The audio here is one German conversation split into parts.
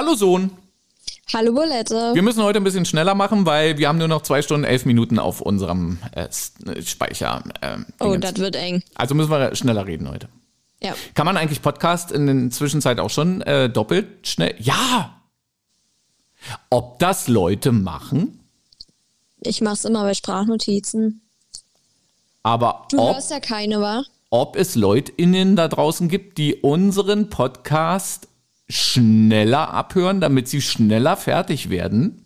Hallo Sohn. Hallo Bolette. Wir müssen heute ein bisschen schneller machen, weil wir haben nur noch zwei Stunden elf Minuten auf unserem äh, Speicher. Äh, oh, das wird eng. Also müssen wir schneller reden heute. Ja. Kann man eigentlich Podcast in der Zwischenzeit auch schon äh, doppelt schnell? Ja! Ob das Leute machen? Ich mach's immer bei Sprachnotizen. Aber du ob, hörst ja keine, wa? Ob es LeutInnen da draußen gibt, die unseren Podcast schneller abhören, damit sie schneller fertig werden?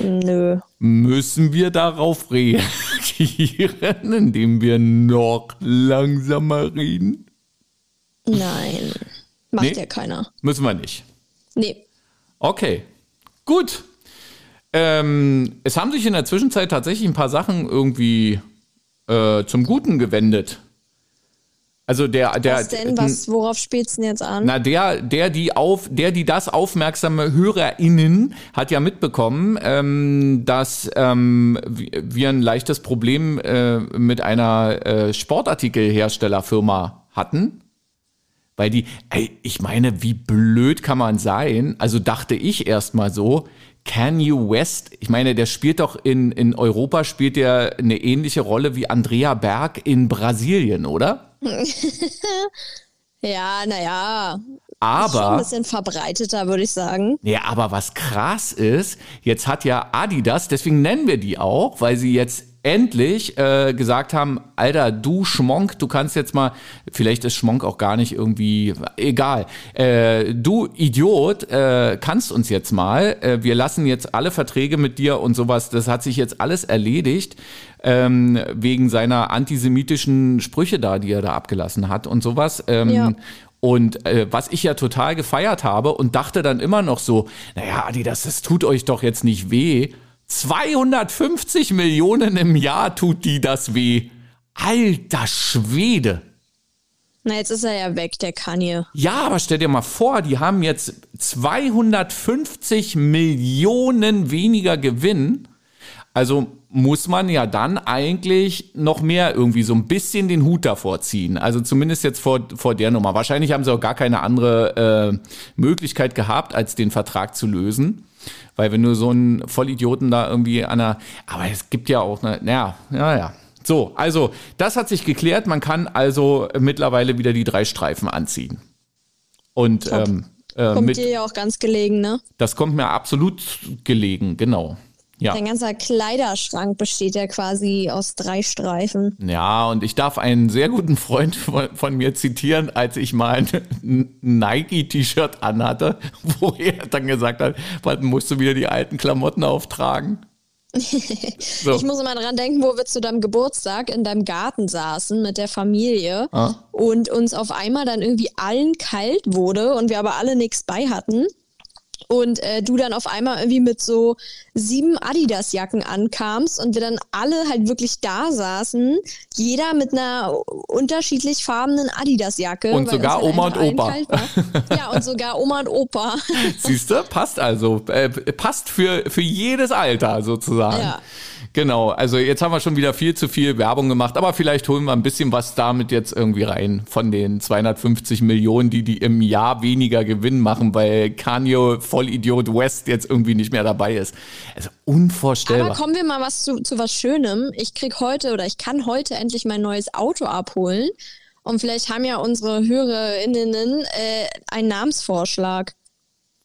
Nö. Müssen wir darauf reagieren, indem wir noch langsamer reden? Nein. Macht Nee? ja keiner. Müssen wir nicht. Nee. Okay, gut. Ähm, es haben sich in der Zwischenzeit tatsächlich ein paar Sachen irgendwie äh, zum Guten gewendet. Also der, der, Was denn? Was, worauf spielst du denn jetzt an? Na, der, der, die auf, der, die das aufmerksame HörerInnen hat ja mitbekommen, ähm, dass ähm, wir ein leichtes Problem äh, mit einer äh, Sportartikelherstellerfirma hatten. Weil die, ey, ich meine, wie blöd kann man sein? Also dachte ich erstmal so, Kanye West, ich meine, der spielt doch in, in Europa, spielt der eine ähnliche Rolle wie Andrea Berg in Brasilien, oder? Ja, naja. Aber. Schon ein bisschen verbreiteter, würde ich sagen. Ja, aber was krass ist, jetzt hat ja Adidas, deswegen nennen wir die auch, weil sie jetzt endlich äh, gesagt haben, Alter, du Schmonk, du kannst jetzt mal, vielleicht ist Schmonk auch gar nicht irgendwie, egal, äh, du Idiot, äh, kannst uns jetzt mal, äh, wir lassen jetzt alle Verträge mit dir und sowas, das hat sich jetzt alles erledigt, ähm, wegen seiner antisemitischen Sprüche da, die er da abgelassen hat und sowas. Ähm, Ja. und äh, was ich ja total gefeiert habe und dachte dann immer noch so, naja, Adidas, das tut euch doch jetzt nicht weh. 250 Millionen im Jahr tut die das weh. Alter Schwede. Na, jetzt ist er ja weg, der Kanye. Ja, aber stell dir mal vor, die haben jetzt 250 Millionen weniger Gewinn. Also muss man ja dann eigentlich noch mehr irgendwie so ein bisschen den Hut davor ziehen. Also zumindest jetzt vor, vor der Nummer. Wahrscheinlich haben sie auch gar keine andere äh, Möglichkeit gehabt, als den Vertrag zu lösen. Weil wenn du so einen Vollidioten da irgendwie an der, aber es gibt ja auch eine, naja, ja, ja. So, also das hat sich geklärt. Man kann also mittlerweile wieder die drei Streifen anziehen. Und ähm, äh, Kommt mit, dir ja auch ganz gelegen, ne? das kommt mir absolut gelegen, genau. Ja. Dein ganzer Kleiderschrank besteht ja quasi aus drei Streifen. Ja, und ich darf einen sehr guten Freund von, von mir zitieren, als ich mal ein Nike-T-Shirt anhatte, wo er dann gesagt hat, was musst du wieder die alten Klamotten auftragen? So. Ich muss immer dran denken, wo wir zu deinem Geburtstag in deinem Garten saßen mit der Familie Ah. und uns auf einmal dann irgendwie allen kalt wurde und wir aber alle nichts bei hatten. Und äh, du dann auf einmal irgendwie mit so sieben Adidas-Jacken ankamst und wir dann alle halt wirklich da saßen, jeder mit einer unterschiedlich farbenen Adidas-Jacke. Und sogar halt Oma und Opa. Ja, und sogar Oma und Opa. Siehst du? Passt also. Äh, passt für, für jedes Alter sozusagen. Ja. Genau, also jetzt haben wir schon wieder viel zu viel Werbung gemacht, aber vielleicht holen wir ein bisschen was damit jetzt irgendwie rein von den 250 Millionen, die die im Jahr weniger Gewinn machen, weil Kanye Vollidiot West jetzt irgendwie nicht mehr dabei ist. Also unvorstellbar. Aber kommen wir mal was zu, zu was Schönem. Ich krieg heute oder ich kann heute endlich mein neues Auto abholen. Und vielleicht haben ja unsere HörerInnen äh, einen Namensvorschlag.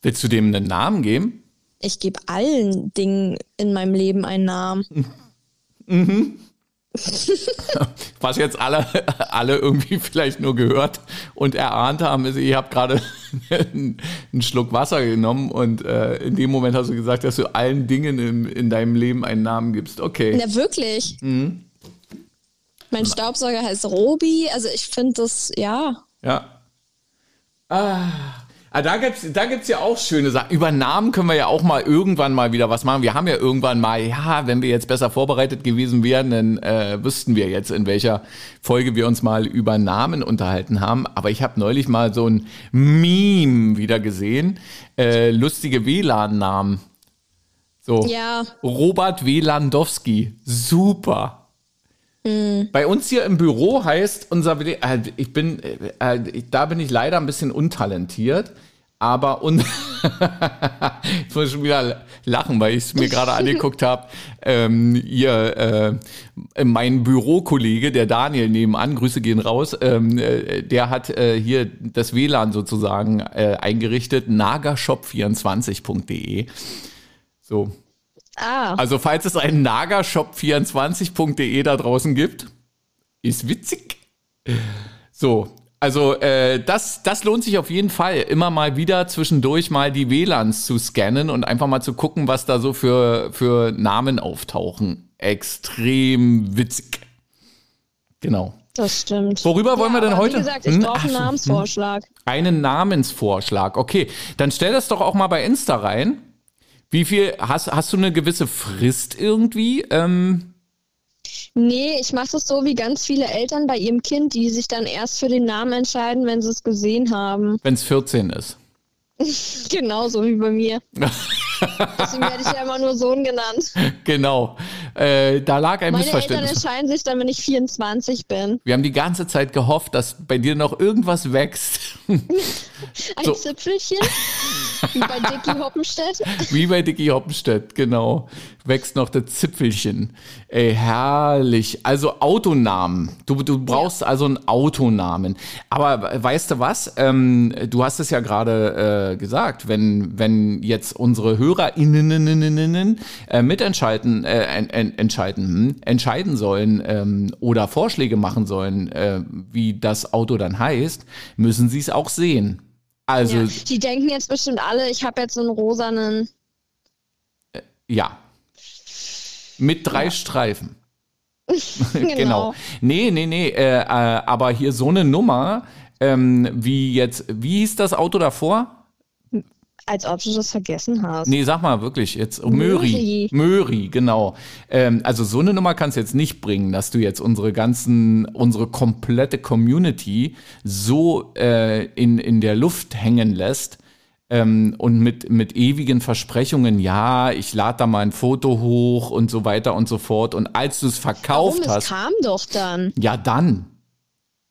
Willst du dem einen Namen geben? Ich gebe allen Dingen in meinem Leben einen Namen. Was jetzt alle, alle irgendwie vielleicht nur gehört und erahnt haben, ist, ich habe gerade einen Schluck Wasser genommen und äh, in dem Moment hast du gesagt, dass du allen Dingen im, in deinem Leben einen Namen gibst. Okay. Na, wirklich. Mein Staubsauger heißt Robi. Also ich finde das, ja. Ja. Ah. Ah, da gibt's, da gibt's ja auch schöne Sachen. Über Namen können wir ja auch mal irgendwann mal wieder was machen. Wir haben ja irgendwann mal, ja, wenn wir jetzt besser vorbereitet gewesen wären, dann äh, wüssten wir jetzt, in welcher Folge wir uns mal über Namen unterhalten haben. Aber ich habe neulich mal so ein Meme wieder gesehen. Äh, lustige WLAN-Namen. So. Ja. Robert W. Landowski. Super. Bei uns hier im Büro heißt unser, äh, ich bin, äh, äh, da bin ich leider ein bisschen untalentiert, aber und jetzt muss ich schon wieder lachen, weil ich es mir gerade angeguckt habe. Ähm, ihr, äh, mein Bürokollege, der Daniel nebenan, Grüße gehen raus, ähm, äh, der hat äh, hier das WLAN sozusagen äh, eingerichtet, nagashop24.de. So. Ah, Also falls es einen nagashop24.de da draußen gibt, ist witzig. So, also äh, das, das lohnt sich auf jeden Fall, immer mal wieder zwischendurch mal die WLANs zu scannen und einfach mal zu gucken, was da so für, für Namen auftauchen. Extrem witzig. Genau. das stimmt. Worüber wollen wir denn heute? Wie gesagt, ich Hm? brauche einen hm. Namensvorschlag. Einen Namensvorschlag. Okay, dann stell das doch auch mal bei Insta rein. Wie viel, hast, hast du eine gewisse Frist irgendwie? Ähm, Nee, ich mache das so wie ganz viele Eltern bei ihrem Kind, die sich dann erst für den Namen entscheiden, wenn sie es gesehen haben. Wenn es 14 ist. Genauso wie bei mir. Deswegen werde ich ja immer nur Sohn genannt. Genau. Äh, da lag ein Meine Eltern Missverständnis. entscheiden sich dann, wenn ich 24 bin. Wir haben die ganze Zeit gehofft, dass bei dir noch irgendwas wächst. Ein So. Zipfelchen, wie bei Dicky Hoppenstedt. Wie bei Dicky Hoppenstedt, genau. Wächst noch das Zipfelchen. Ey, herrlich. Also Autonamen. Du, du brauchst also einen Autonamen. Aber weißt du was? Ähm, du hast es ja gerade äh, gesagt, wenn, wenn jetzt unsere HörerInnen äh, mitentscheiden, äh, en, en, entscheiden, hm, entscheiden sollen ähm, oder Vorschläge machen sollen, äh, wie das Auto dann heißt, müssen sie es auch sehen. Also, Ja, die denken jetzt bestimmt alle, ich habe jetzt so einen rosanen. Ja. Mit drei Streifen. Genau. genau. Nee, nee, nee. Äh, äh, aber hier so eine Nummer, ähm, wie jetzt, wie hieß das Auto davor? Als ob du das vergessen hast. Nee, sag mal wirklich, jetzt oh, Möri. Möri. Möri, genau. Ähm, also so eine Nummer kannst du jetzt nicht bringen, dass du jetzt unsere ganzen, unsere komplette Community so äh, in, in der Luft hängen lässt. Ähm, und mit, mit ewigen Versprechungen, ja, ich lade da mal ein Foto hoch und so weiter und so fort. Und als du es Warum? verkauft Es hast, kam doch dann. ja dann,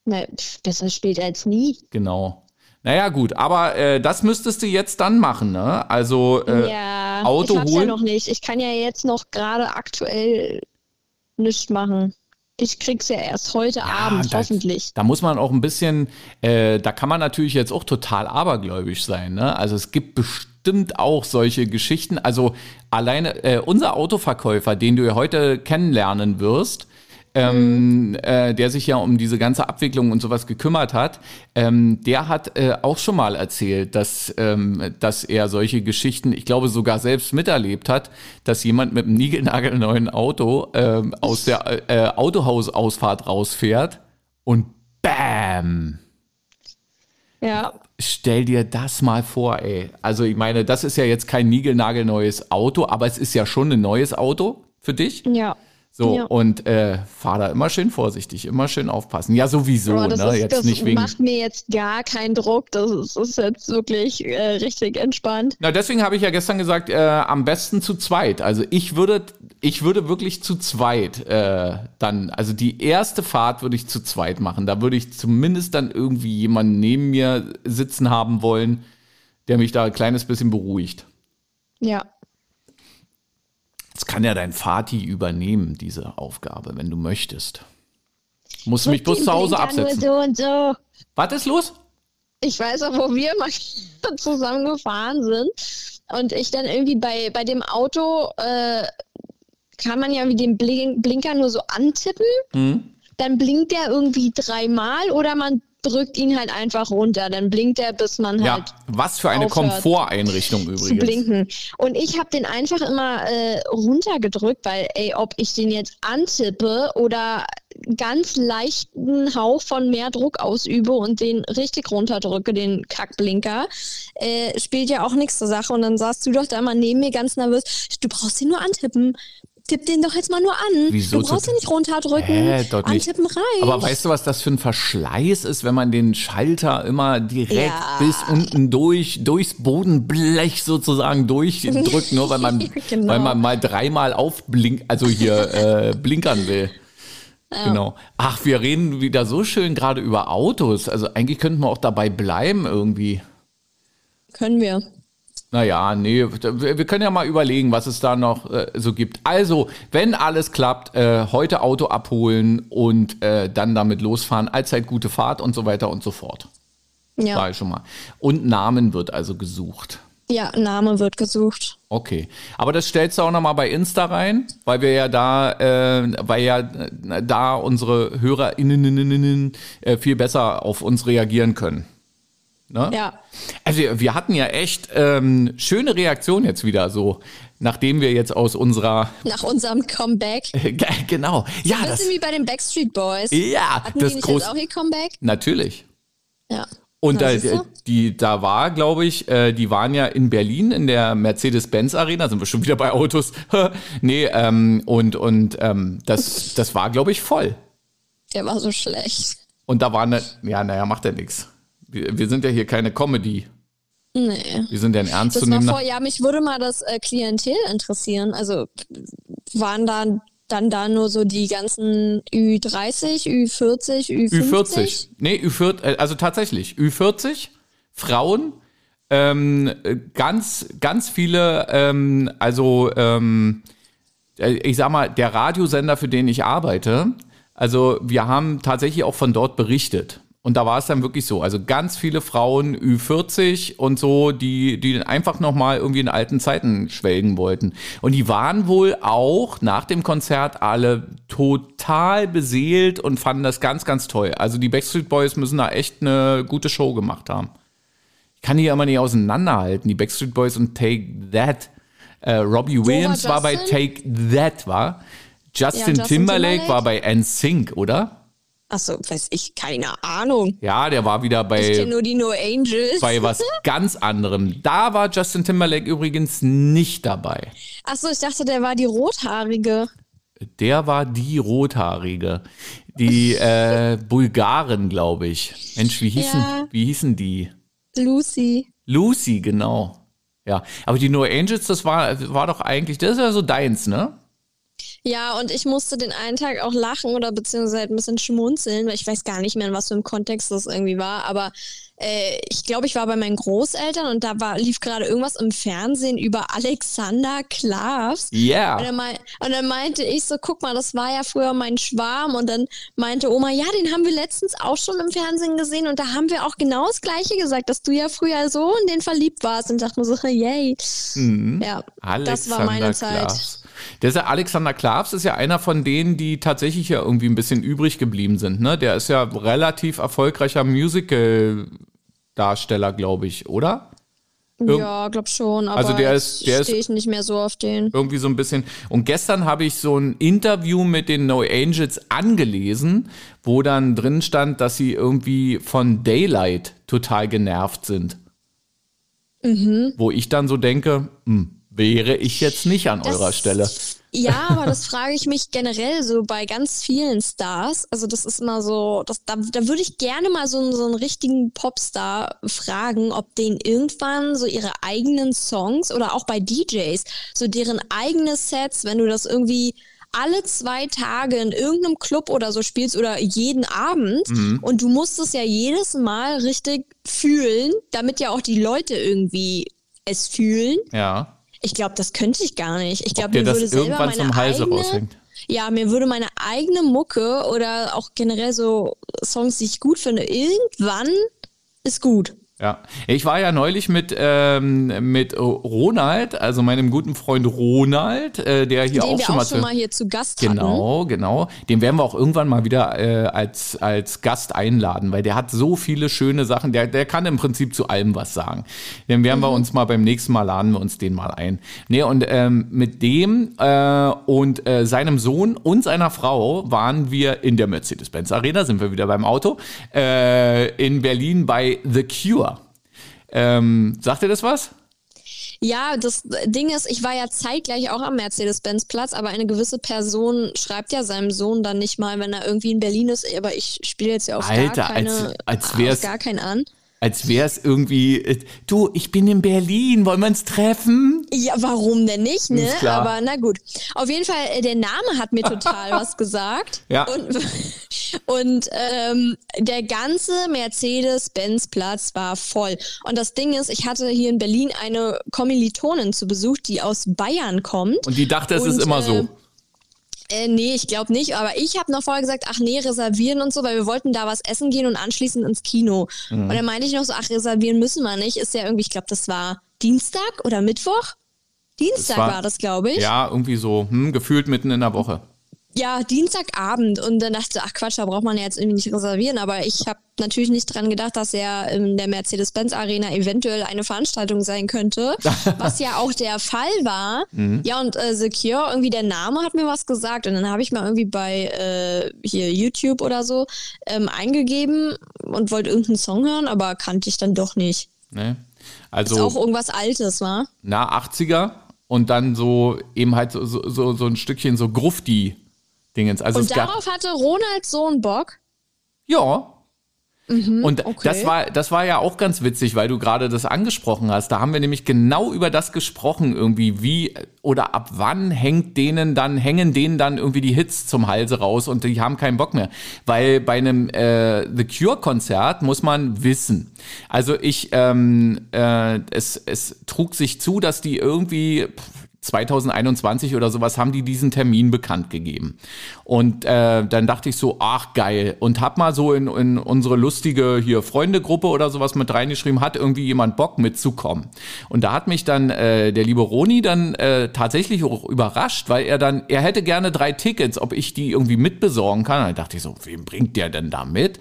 Na, besser spät als nie. genau. Naja, gut, aber äh, das müsstest du jetzt dann machen, ne? Also äh, ja, Auto ich hab's holen? ja noch nicht. Ich kann ja jetzt noch gerade aktuell nichts machen. Ich krieg's ja erst heute Abend, da- hoffentlich. Da muss man auch ein bisschen, äh, da kann man natürlich jetzt auch total abergläubisch sein. Ne? Also es gibt bestimmt auch solche Geschichten. Also alleine äh, unser Autoverkäufer, den du ja heute kennenlernen wirst, ähm, äh, der sich ja um diese ganze Abwicklung und sowas gekümmert hat, ähm, der hat äh, auch schon mal erzählt, dass, ähm, dass er solche Geschichten, ich glaube sogar selbst miterlebt hat, dass jemand mit einem niegelnagelneuen Auto ähm, aus der äh, Autohausausfahrt rausfährt und BAM! Ja, Stell dir das mal vor, ey. Also ich meine, das ist ja jetzt kein niegelnagelneues Auto, aber es ist ja schon ein neues Auto für dich. ja. So, Ja. und äh, fahr da immer schön vorsichtig, immer schön aufpassen. Ja, sowieso, das ne? ist, Jetzt das nicht wegen. macht mir jetzt gar keinen Druck. Das ist, ist jetzt wirklich äh, richtig entspannt. Na, deswegen habe ich ja gestern gesagt, äh, am besten zu zweit. Also ich würde, ich würde wirklich zu zweit äh, dann, also die erste Fahrt würde ich zu zweit machen. Da würde ich zumindest dann irgendwie jemanden neben mir sitzen haben wollen, der mich da ein kleines bisschen beruhigt. Ja. Das kann ja dein Vati übernehmen, diese Aufgabe, wenn du möchtest. Musst du mich bloß zu Hause absetzen. So und so. Was ist los? Ich weiß auch, wo wir mal zusammen gefahren sind. Und ich dann irgendwie bei, bei dem Auto äh, kann man ja wie den Blink Blinker nur so antippen. Hm? Dann blinkt der irgendwie dreimal oder man drückt ihn halt einfach runter. Dann blinkt er, bis man Ja, halt was für eine Komforteinrichtung zu übrigens. blinken. Und ich habe den einfach immer äh, runtergedrückt, weil, ey, ob ich den jetzt antippe oder ganz leichten Hauch von mehr Druck ausübe und den richtig runterdrücke, den Kackblinker, äh, spielt ja auch nichts zur Sache. Und dann saßt du doch da mal neben mir ganz nervös. Du brauchst den nur antippen. Tipp den doch jetzt mal nur an. Wieso du brauchst den nicht runterdrücken. Hä, dort nicht. Antippen reicht. Aber weißt du, was das für ein Verschleiß ist, wenn man den Schalter immer direkt Ja. bis unten durch, durchs Bodenblech sozusagen durchdrückt, nur weil man, Genau. weil man mal dreimal aufblinkt, also hier äh, blinkern will. Genau. Ach, wir reden wieder so schön gerade über Autos. Also eigentlich könnten wir auch dabei bleiben irgendwie. können wir. Naja, nee, wir können ja mal überlegen, was es da noch äh, so gibt. Also, wenn alles klappt, äh, heute Auto abholen und äh, dann damit losfahren, allzeit gute Fahrt und so weiter und so fort. Ja. Sag ich schon mal. Und Namen wird also gesucht. Ja, Name wird gesucht. Okay. Aber das stellst du auch nochmal bei Insta rein, weil wir ja da, äh, weil ja äh, da unsere HörerInnen äh, viel besser auf uns reagieren können. Ne? Ja. Also wir hatten ja echt ähm, schöne Reaktionen jetzt wieder so, nachdem wir jetzt aus unserer nach unserem Comeback genau ja so ein bisschen das, wie bei den Backstreet Boys ja hatten das die nicht groß, auch ihr Comeback natürlich ja und da, die, da war, glaube ich, äh, die waren ja in Berlin in der Mercedes-Benz Arena, sind wir schon wieder bei Autos. nee, ähm, und, und ähm, das, das war, glaube ich, voll. Der war so schlecht. Und da war eine, ja, naja, macht ja nichts. Wir, wir sind ja hier keine Comedy. Nee. Wir sind ja ein ernstzunehmender. Ja, mich würde mal das äh, Klientel interessieren. Also waren da dann da nur so die ganzen Ü30, Ü40, Ü50? Ü40. Nee, Ü40, äh, also tatsächlich, Ü40, Frauen, ähm, ganz, ganz viele, ähm, also ähm, äh, ich sag mal, der Radiosender, für den ich arbeite, also wir haben tatsächlich auch von dort berichtet. Und da war es dann wirklich so. Also ganz viele Frauen Ü40 und so, die, die einfach nochmal irgendwie in alten Zeiten schwelgen wollten. Und die waren wohl auch nach dem Konzert alle total beseelt und fanden das ganz, ganz toll. Also die Backstreet Boys müssen da echt eine gute Show gemacht haben. Ich kann die ja immer nicht auseinanderhalten. Die Backstreet Boys und Take That. Äh, Robbie Williams war, war bei Take That, war. Justin, ja, Justin Timberlake, Timberlake war bei NSYNC, oder? Achso, weiß ich, keine Ahnung. Ja, der war wieder bei. Ich kenne nur die No Angels. Bei was ganz anderem. Da war Justin Timberlake übrigens nicht dabei. Achso, ich dachte, der war die Rothaarige. Der war die Rothaarige. Die äh, Bulgaren, glaube ich. Mensch, wie hießen, ja. wie hießen die? Lucy. Lucy, genau. Ja, aber die No Angels, das war, war doch eigentlich, das ist ja so deins, ne? Ja, und ich musste den einen Tag auch lachen oder beziehungsweise ein bisschen schmunzeln, weil ich weiß gar nicht mehr, in was für einem Kontext das irgendwie war. Aber äh, ich glaube, ich war bei meinen Großeltern und da war, lief gerade irgendwas im Fernsehen über Alexander Klavs. Ja. Yeah. Und, und, dann meinte ich so, guck mal, das war ja früher mein Schwarm. Und dann meinte Oma, ja, den haben wir letztens auch schon im Fernsehen gesehen und da haben wir auch genau das Gleiche gesagt, dass du ja früher so in den verliebt warst. Und dachte mir so, yay. Mhm. Ja, Alexander das war meine Zeit. Der ist ja Alexander Klavs ist ja einer von denen, die tatsächlich ja irgendwie ein bisschen übrig geblieben sind. Ne? Der ist ja relativ erfolgreicher Musical-Darsteller, glaube ich, oder? Irg ja, glaub schon, aber also der ist, der stehe ich nicht mehr so auf den. Irgendwie so ein bisschen. Und gestern habe ich so ein Interview mit den No Angels angelesen, wo dann drin stand, dass sie irgendwie von Daylight total genervt sind. Mhm. Wo ich dann so denke, hm, wäre ich jetzt nicht an das, eurer Stelle. Ja, aber das frage ich mich generell so bei ganz vielen Stars. Also das ist immer so, das, da, da würde ich gerne mal so, so einen richtigen Popstar fragen, ob denen irgendwann so ihre eigenen Songs oder auch bei DJs, so deren eigene Sets, wenn du das irgendwie alle zwei Tage in irgendeinem Club oder so spielst oder jeden Abend mhm. und du musst es ja jedes Mal richtig fühlen, damit ja auch die Leute irgendwie es fühlen. Ja ich glaube, das könnte ich gar nicht. Ich glaube, mir würde selber meine zum Halse eigene, raushängt. Ja, mir würde meine eigene Mucke oder auch generell so Songs, die ich gut finde, irgendwann ist gut. Ja, ich war ja neulich mit, ähm, mit Ronald, also meinem guten Freund Ronald, äh, der hier Den auch schon, auch mal, schon mal hier zu Gast Genau, hatten. genau. Den werden wir auch irgendwann mal wieder äh, als, als Gast einladen, weil der hat so viele schöne Sachen. Der, der kann im Prinzip zu allem was sagen. Den werden mhm. wir uns mal beim nächsten Mal laden wir uns den mal ein. Nee, und ähm, mit dem äh, und äh, seinem Sohn und seiner Frau waren wir in der Mercedes-Benz Arena, sind wir wieder beim Auto, äh, in Berlin bei The Cure. Ähm, sagt ihr das was? Ja, das Ding ist, ich war ja zeitgleich auch am Mercedes-Benz-Platz, aber eine gewisse Person schreibt ja seinem Sohn dann nicht mal, wenn er irgendwie in Berlin ist, aber ich spiele jetzt ja auf Alter, gar, keine, als, als wär's, gar keinen an. Als wäre es irgendwie, äh, du, ich bin in Berlin, wollen wir uns treffen? Ja, warum denn nicht, ne? Aber na gut. Auf jeden Fall, äh, der Name hat mir total was gesagt. Ja. Und, und ähm, der ganze Mercedes-Benz-Platz war voll. Und das Ding ist, ich hatte hier in Berlin eine Kommilitonin zu Besuch, die aus Bayern kommt. Und die dachte, es Und, ist immer äh, so. Äh, nee, ich glaube nicht. Aber ich habe noch vorher gesagt, ach nee, reservieren und so, weil wir wollten da was essen gehen und anschließend ins Kino. Mhm. Und dann meinte ich noch so, ach, reservieren müssen wir nicht. Ist ja irgendwie, ich glaube, das war Dienstag oder Mittwoch? Dienstag war- war, das, glaube ich. Ja, irgendwie so, hm, gefühlt mitten in der Woche. Ja, Dienstagabend. Und dann dachte ich, ach Quatsch, da braucht man ja jetzt irgendwie nicht reservieren. Aber ich habe natürlich nicht dran gedacht, dass ja in der Mercedes-Benz Arena eventuell eine Veranstaltung sein könnte. was ja auch der Fall war. Ja, und äh, Secure, irgendwie der Name hat mir was gesagt. Und dann habe ich mal irgendwie bei äh, hier YouTube oder so ähm, eingegeben und wollte irgendeinen Song hören, aber kannte ich dann doch nicht. Ne? Ist auch Also irgendwas Altes, war? na 80er und dann so eben halt so, so, so, ein Stückchen so Grufti-Dingens. Also Und darauf hatte Ronald Sohn Bock. Ja. und okay. das war, das war ja auch ganz witzig, weil du gerade das angesprochen hast. Da haben wir nämlich genau über das gesprochen, irgendwie, wie oder ab wann hängt denen dann, hängen denen dann irgendwie die Hits zum Halse raus und die haben keinen Bock mehr. Weil bei einem äh, The Cure-Konzert muss man wissen. Also ich, ähm, äh, es, es trug sich zu, dass die irgendwie. pff, 2021 oder sowas haben die diesen Termin bekannt gegeben. Und äh, dann dachte ich so, ach geil. Und hab mal so in, in unsere lustige hier Freundegruppe oder sowas mit reingeschrieben, hat irgendwie jemand Bock mitzukommen. Und da hat mich dann äh, der liebe Roni dann äh, tatsächlich auch überrascht, weil er dann, er hätte gerne drei Tickets, ob ich die irgendwie mitbesorgen kann. Und dann dachte ich so, wem bringt der denn da mit?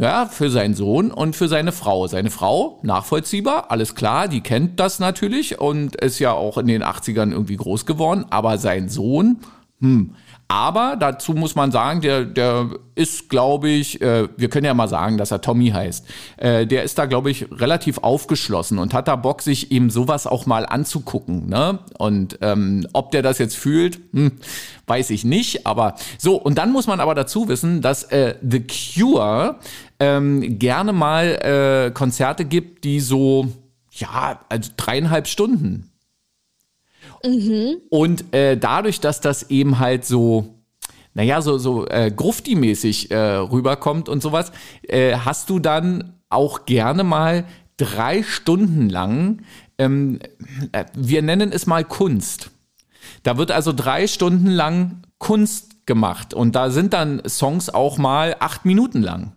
Ja, für seinen Sohn und für seine Frau. Seine Frau, nachvollziehbar, alles klar, die kennt das natürlich und ist ja auch in den 80ern irgendwie groß geworden. Aber sein Sohn, hm. Aber dazu muss man sagen, der, der ist, glaube ich, äh, wir können ja mal sagen, dass er Tommy heißt. Äh, der ist da, glaube ich, relativ aufgeschlossen und hat da Bock, sich eben sowas auch mal anzugucken. Ne? Und ähm, ob der das jetzt fühlt, hm, weiß ich nicht. Aber so, und dann muss man aber dazu wissen, dass äh, The Cure ähm, gerne mal äh, Konzerte gibt, die so, ja, also dreieinhalb Stunden und äh, dadurch, dass das eben halt so, naja, so, so äh, Grufti-mäßig äh, rüberkommt und sowas, äh, hast du dann auch gerne mal drei Stunden lang, ähm, äh, wir nennen es mal Kunst. Da wird also drei Stunden lang Kunst gemacht und da sind dann Songs auch mal acht Minuten lang.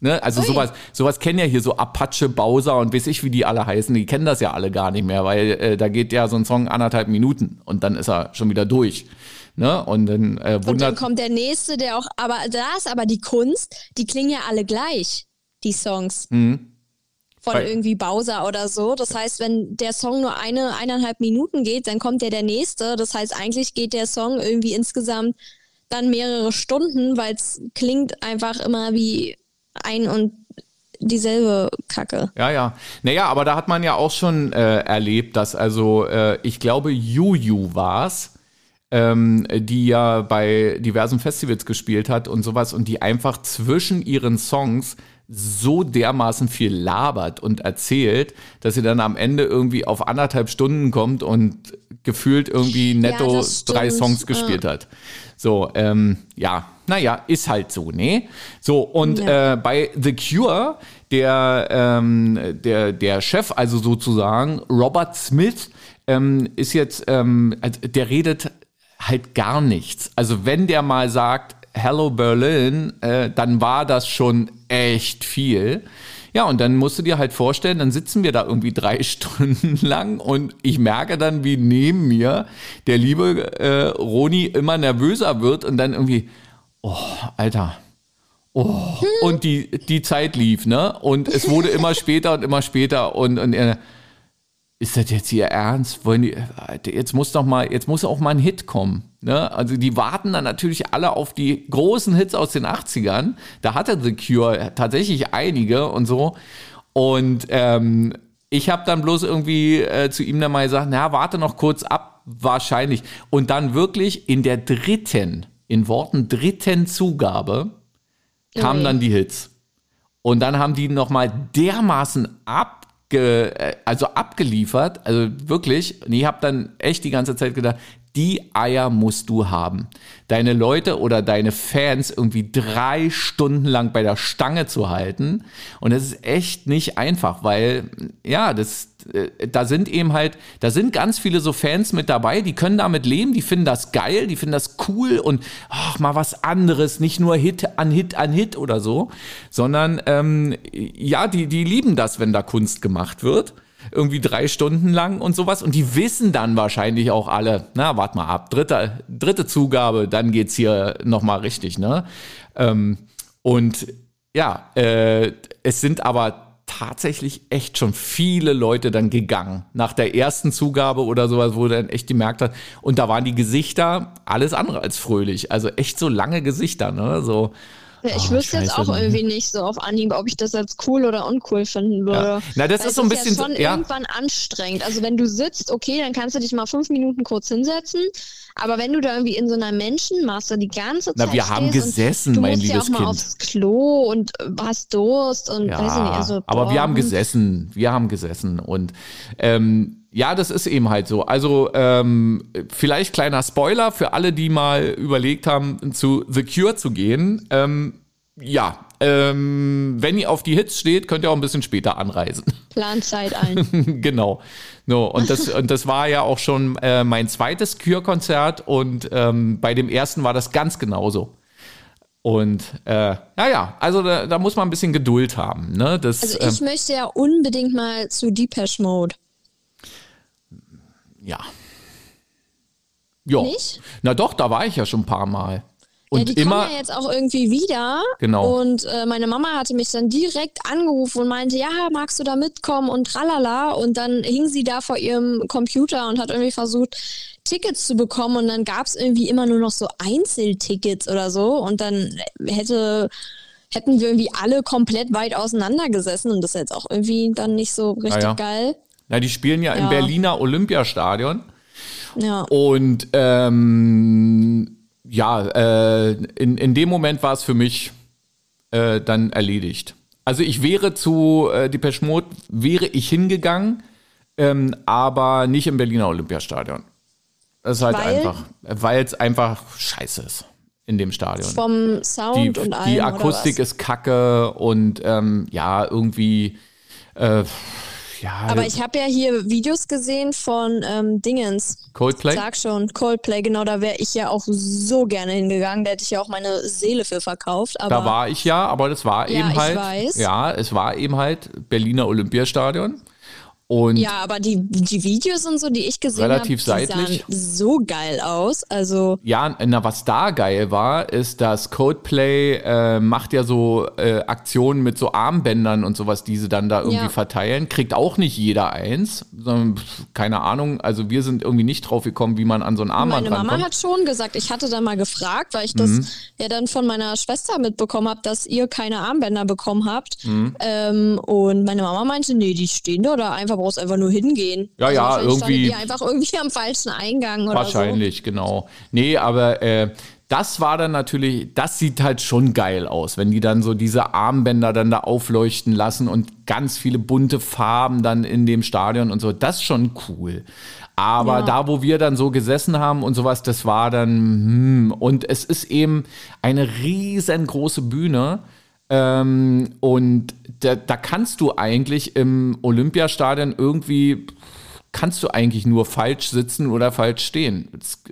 Ne? Also Ui. sowas, sowas kennen ja hier so Apache, Bowser und weiß ich, wie die alle heißen. Die kennen das ja alle gar nicht mehr, weil äh, da geht ja so ein Song anderthalb Minuten und dann ist er schon wieder durch. Ne? Und dann äh, Und dann kommt der nächste, der auch, aber da ist aber die Kunst, die klingen ja alle gleich, die Songs. Von Weil- irgendwie Bowser oder so. Das heißt, wenn der Song nur eine, eineinhalb Minuten geht, dann kommt ja der nächste. Das heißt, eigentlich geht der Song irgendwie insgesamt dann mehrere Stunden, weil es klingt einfach immer wie ein und dieselbe Kacke. Ja, ja. Naja, aber da hat man ja auch schon äh, erlebt, dass also, äh, ich glaube, Juju war's, ähm, die ja bei diversen Festivals gespielt hat und sowas und die einfach zwischen ihren Songs so dermaßen viel labert und erzählt, dass sie dann am Ende irgendwie auf anderthalb Stunden kommt und gefühlt irgendwie netto stimmt. drei Songs gespielt hat. So, ähm, ja, naja, ist halt so, ne? So, und Ja. äh, bei The Cure, der, ähm, der, der Chef, also sozusagen, Robert Smith, ähm, ist jetzt, ähm, also der redet halt gar nichts. Also wenn der mal sagt, Hello Berlin, äh, dann war das schon echt viel. Ja, und dann musst du dir halt vorstellen, dann sitzen wir da irgendwie drei Stunden lang und ich merke dann, wie neben mir der liebe äh, Roni immer nervöser wird und dann irgendwie, oh, Alter, oh, und die, die Zeit lief, ne? Und es wurde immer später und immer später und, und er, ist das jetzt hier ernst? Wollen die, jetzt muss doch mal, jetzt muss auch mal ein Hit kommen. Ne? Also die warten dann natürlich alle auf die großen Hits aus den 80ern. Da hatte The Cure tatsächlich einige und so. Und ähm, ich habe dann bloß irgendwie äh, zu ihm dann mal gesagt, na, warte noch kurz ab, wahrscheinlich. Und dann wirklich in der dritten, in Worten dritten Zugabe, kamen Ui. dann die Hits. Und dann haben die nochmal dermaßen abge, äh, also abgeliefert, also wirklich. Und ich habe dann echt die ganze Zeit gedacht, die Eier musst du haben. Deine Leute oder deine Fans irgendwie drei Stunden lang bei der Stange zu halten. Und das ist echt nicht einfach, weil, ja, das, äh, da sind eben halt, da sind ganz viele so Fans mit dabei, die können damit leben, die finden das geil, die finden das cool und ach, mal was anderes, nicht nur Hit an Hit an Hit oder so, sondern ähm, ja, die, die lieben das, wenn da Kunst gemacht wird irgendwie drei Stunden lang und sowas. Und die wissen dann wahrscheinlich auch alle, na, warte mal ab, dritte, dritte Zugabe, dann geht's hier nochmal richtig, ne? Ähm, und ja, äh, es sind aber tatsächlich echt schon viele Leute dann gegangen. Nach der ersten Zugabe oder sowas, wo dann echt gemerkt hat. Und da waren die Gesichter alles andere als fröhlich. Also echt so lange Gesichter, ne? So, ja, ich oh, wüsste jetzt auch irgendwie nicht so auf Anhieb, ob ich das als cool oder uncool finden würde. Ja. Na, das Weil ist so ein bisschen. Ist ja schon ja. irgendwann anstrengend. Also wenn du sitzt, okay, dann kannst du dich mal fünf Minuten kurz hinsetzen. Aber wenn du da irgendwie in so einer Menschenmasse die ganze Zeit Na, wir haben gesessen, mein liebes Kind. Ja auch mal aufs Klo und hast Durst und ja, weiß ich nicht. Also, aber wir haben gesessen, wir haben gesessen und ähm, ja, das ist eben halt so. Also ähm, vielleicht kleiner Spoiler für alle, die mal überlegt haben, zu The Cure zu gehen. Ähm, ja, ähm, wenn ihr auf die Hits steht, könnt ihr auch ein bisschen später anreisen. Planzeit ein. genau. No, und, das, und das war ja auch schon äh, mein zweites Cure-Konzert und ähm, bei dem ersten war das ganz genauso. Und äh, ja, also da, da, muss man ein bisschen Geduld haben. Ne? Das, also ich ähm, möchte ja unbedingt mal zu Depeche Mode. Ja. Ja. Nicht? Na doch, da war ich ja schon ein paar Mal. Und ja, die immer, kommen ja jetzt auch irgendwie wieder. Genau. Und äh, meine Mama hatte mich dann direkt angerufen und meinte, ja, magst du da mitkommen und tralala. Und dann hing sie da vor ihrem Computer und hat irgendwie versucht, Tickets zu bekommen. Und dann gab es irgendwie immer nur noch so Einzeltickets oder so. Und dann hätte hätten wir irgendwie alle komplett weit auseinandergesessen und das ist jetzt auch irgendwie dann nicht so richtig ja. geil. Na, die spielen ja, ja. im Berliner Olympiastadion. Ja. Und ähm, ja, äh, in, in dem Moment war es für mich äh, dann erledigt. Also ich wäre zu äh, Depeche Mode, wäre ich hingegangen, ähm, aber nicht im Berliner Olympiastadion. Das ist halt weil? einfach, weil es einfach scheiße ist in dem Stadion. Vom Sound die, und allem, Die Akustik ist kacke und ähm, ja, irgendwie äh, ja. Aber ich habe ja hier Videos gesehen von ähm, Dingens. Coldplay? Sag schon, Coldplay, genau, da wäre ich ja auch so gerne hingegangen. Da hätte ich ja auch meine Seele für verkauft. Aber da war ich ja, aber das war ja, eben halt. Weiß. Ja, es war eben halt Berliner Olympiastadion. Und ja, aber die, die Videos und so, die ich gesehen habe, relativ hab, seitlich. sahen so geil aus. Also ja, na, was da geil war, ist, dass Codeplay äh, macht ja so äh, Aktionen mit so Armbändern und sowas, die sie dann da irgendwie ja. verteilen. Kriegt auch nicht jeder eins. Sondern, keine Ahnung, also wir sind irgendwie nicht drauf gekommen, wie man an so ein Armband Meine Mama hat schon gesagt, ich hatte da mal gefragt, weil ich das mhm. ja dann von meiner Schwester mitbekommen habe, dass ihr keine Armbänder bekommen habt. Mhm. Ähm, und meine Mama meinte, nee, die stehen da oder einfach brauchst einfach nur hingehen. Ja, also ja, irgendwie. Die einfach irgendwie am falschen Eingang oder Wahrscheinlich, so. genau. Nee, aber äh, das war dann natürlich, das sieht halt schon geil aus, wenn die dann so diese Armbänder dann da aufleuchten lassen und ganz viele bunte Farben dann in dem Stadion und so. Das ist schon cool. Aber ja. da, wo wir dann so gesessen haben und sowas, das war dann, hm, und es ist eben eine riesengroße Bühne. Ähm, und da, da kannst du eigentlich im Olympiastadion irgendwie kannst du eigentlich nur falsch sitzen oder falsch stehen.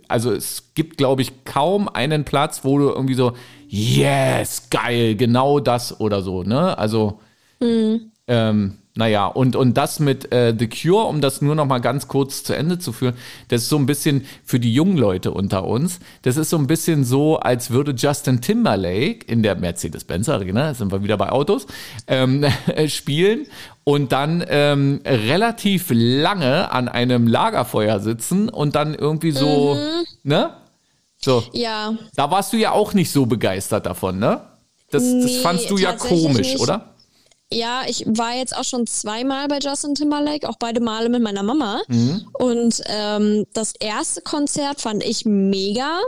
also es gibt, glaube ich, kaum einen Platz, wo du irgendwie so, yes, geil, genau das oder so, ne? Also, mhm. ähm, naja, und, und das mit äh, The Cure, um das nur noch mal ganz kurz zu Ende zu führen, das ist so ein bisschen für die jungen Leute unter uns, das ist so ein bisschen so, als würde Justin Timberlake in der Mercedes-Benz Arena, sind wir wieder bei Autos, ähm, spielen und dann ähm, relativ lange an einem Lagerfeuer sitzen und dann irgendwie so, mhm. ne? So. Ja. Da warst du ja auch nicht so begeistert davon, ne? Das, das nee, fandst du ja komisch, nicht. oder? Ja, ich war jetzt auch schon zweimal bei Justin Timberlake, auch beide Male mit meiner Mama. Mhm. Und ähm, das erste Konzert fand ich mega.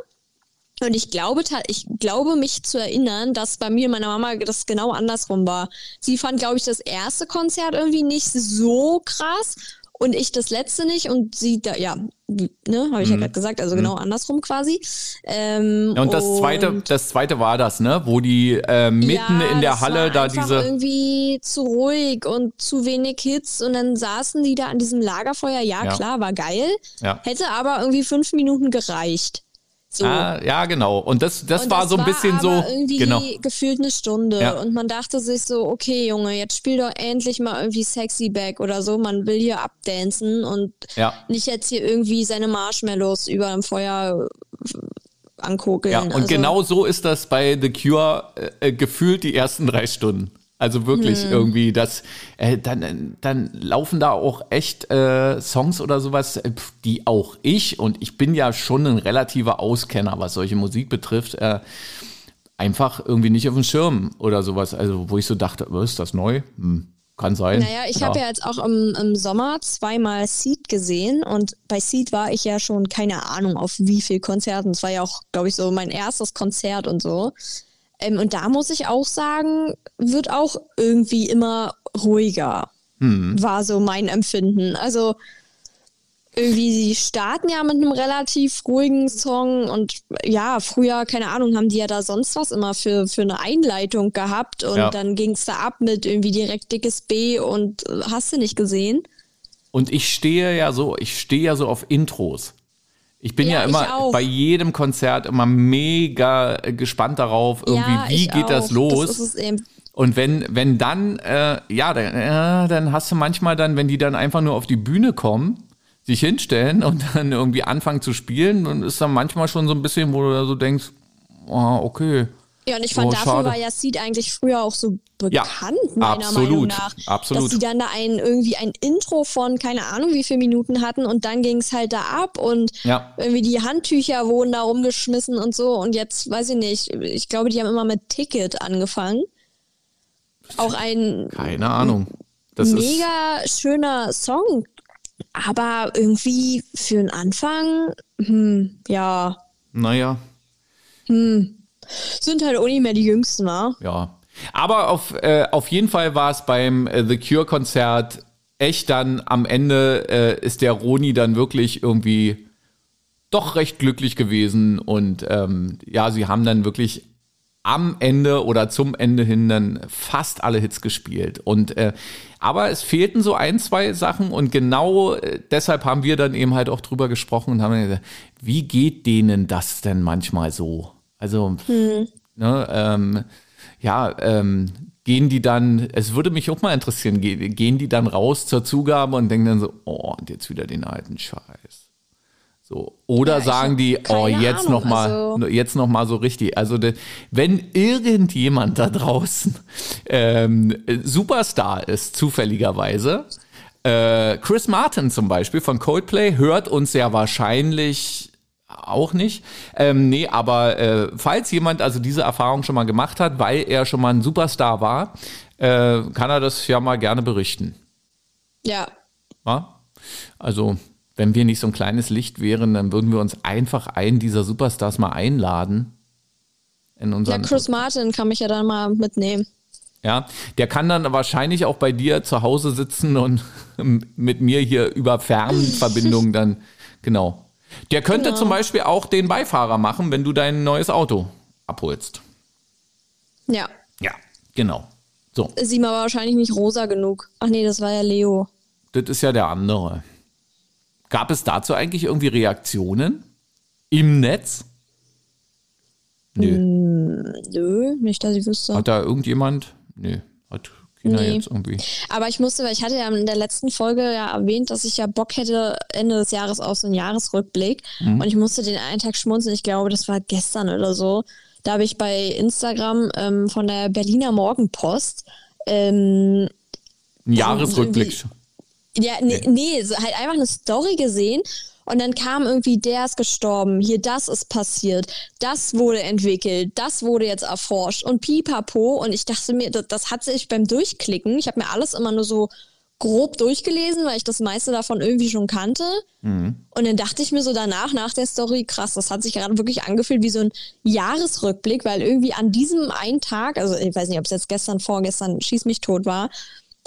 Und ich glaube, ich glaube mich zu erinnern, dass bei mir und meiner Mama das genau andersrum war. Sie fand, glaube ich, das erste Konzert irgendwie nicht so krass und ich das letzte nicht und sie da, ja, ne, habe ich mhm. ja gerade gesagt, also genau mhm. andersrum quasi. Ähm, und das und zweite, das zweite war das, ne, wo die äh, mitten ja, in der Halle da diese irgendwie zu ruhig und zu wenig Hits und dann saßen die da an diesem Lagerfeuer. Ja, ja. klar, war geil. Ja. Hätte aber irgendwie fünf Minuten gereicht. So. Ah, ja, genau. Und das, das, und war das so ein bisschen so. Irgendwie genau. gefühlt eine Stunde. Ja. Und man dachte sich so, okay, Junge, jetzt spiel doch endlich mal irgendwie Sexy Back oder so. Man will hier abdancen und ja. nicht jetzt hier irgendwie seine Marshmallows über dem Feuer angucken. Ja, und also. genau so ist das bei The Cure äh, äh gefühlt die ersten drei Stunden. Also wirklich hm. irgendwie, das, äh, dann, dann laufen da auch echt äh, Songs oder sowas, äh, die auch ich, und ich bin ja schon ein relativer Auskenner, was solche Musik betrifft, äh, einfach irgendwie nicht auf dem Schirm oder sowas. Also, wo ich so dachte, was ist das neu? Hm, kann sein. Naja, ich ja. habe ja jetzt auch im, im Sommer zweimal Seed gesehen und bei Seed war ich ja schon keine Ahnung auf wie viel Konzerten. Es war ja auch, glaube ich, so mein erstes Konzert und so. Ähm, und da muss ich auch sagen, wird auch irgendwie immer ruhiger. Hm. War so mein Empfinden. Also irgendwie, sie starten ja mit einem relativ ruhigen Song und ja, früher, keine Ahnung, haben die ja da sonst was immer für, für eine Einleitung gehabt und ja. dann ging es da ab mit irgendwie direkt dickes B und äh, hast du nicht gesehen? Und ich stehe ja so, ich stehe ja so auf Intros. Ich bin ja, ja immer bei jedem Konzert immer mega gespannt darauf, irgendwie, ja, wie geht auch. das los? Das und wenn, wenn dann, äh, ja, dann, äh, dann hast du manchmal dann, wenn die dann einfach nur auf die Bühne kommen, sich hinstellen und dann irgendwie anfangen zu spielen, dann ist dann manchmal schon so ein bisschen, wo du da so denkst, oh, okay, ja, und ich fand, oh, dafür schade. war ja Seed eigentlich früher auch so bekannt, ja, meiner absolut, Meinung nach. Absolut. Dass sie dann da ein, irgendwie ein Intro von keine Ahnung wie viele Minuten hatten und dann ging es halt da ab und ja. irgendwie die Handtücher wurden da rumgeschmissen und so. Und jetzt, weiß ich nicht, ich glaube, die haben immer mit Ticket angefangen. Auch ein. Keine Ahnung. Das mega schöner Song. Aber irgendwie für den Anfang, hm, ja. Naja. Hm sind halt auch nicht mehr die Jüngsten, wa? Ja. Aber auf, äh, auf jeden Fall war es beim äh, The Cure-Konzert echt dann am Ende äh, ist der Roni dann wirklich irgendwie doch recht glücklich gewesen und ähm, ja, sie haben dann wirklich am Ende oder zum Ende hin dann fast alle Hits gespielt. Und äh, aber es fehlten so ein, zwei Sachen und genau äh, deshalb haben wir dann eben halt auch drüber gesprochen und haben gesagt, wie geht denen das denn manchmal so? Also, hm. ne, ähm, ja, ähm, gehen die dann, es würde mich auch mal interessieren, gehen die dann raus zur Zugabe und denken dann so, oh, und jetzt wieder den alten Scheiß. So. Oder ja, sagen die, oh, jetzt Ahnung, noch mal, also jetzt noch mal so richtig. Also de, wenn irgendjemand da draußen ähm, Superstar ist, zufälligerweise, äh, Chris Martin zum Beispiel von Coldplay hört uns ja wahrscheinlich auch nicht. Ähm, nee, aber äh, falls jemand also diese Erfahrung schon mal gemacht hat, weil er schon mal ein Superstar war, äh, kann er das ja mal gerne berichten. Ja. ja? Also, wenn wir nicht so ein kleines Licht wären, dann würden wir uns einfach einen dieser Superstars mal einladen. In unseren ja, Chris Martin kann mich ja dann mal mitnehmen. Ja, der kann dann wahrscheinlich auch bei dir zu Hause sitzen und mit mir hier über Fernverbindung dann, genau, der könnte genau. zum Beispiel auch den Beifahrer machen, wenn du dein neues Auto abholst. Ja. Ja, genau. So. Ist ihm aber wahrscheinlich nicht rosa genug. Ach nee, das war ja Leo. Das ist ja der andere. Gab es dazu eigentlich irgendwie Reaktionen im Netz? Nö. Mm, nö, nicht, dass ich wüsste. Hat da irgendjemand? Nö, hat China nee. jetzt irgendwie. Aber ich musste, weil ich hatte ja in der letzten Folge ja erwähnt, dass ich ja Bock hätte Ende des Jahres auf so einen Jahresrückblick. Mhm. Und ich musste den einen Tag schmunzeln. Ich glaube, das war gestern oder so. Da habe ich bei Instagram ähm, von der Berliner Morgenpost ähm, Jahresrückblick. Ja, nee, nee, halt einfach eine Story gesehen und dann kam irgendwie, der ist gestorben, hier das ist passiert, das wurde entwickelt, das wurde jetzt erforscht und pipapo. Und ich dachte mir, das, das hat sich beim Durchklicken, ich habe mir alles immer nur so grob durchgelesen, weil ich das meiste davon irgendwie schon kannte. Mhm. Und dann dachte ich mir so danach, nach der Story, krass, das hat sich gerade wirklich angefühlt wie so ein Jahresrückblick, weil irgendwie an diesem einen Tag, also ich weiß nicht, ob es jetzt gestern, vorgestern, schieß mich tot war,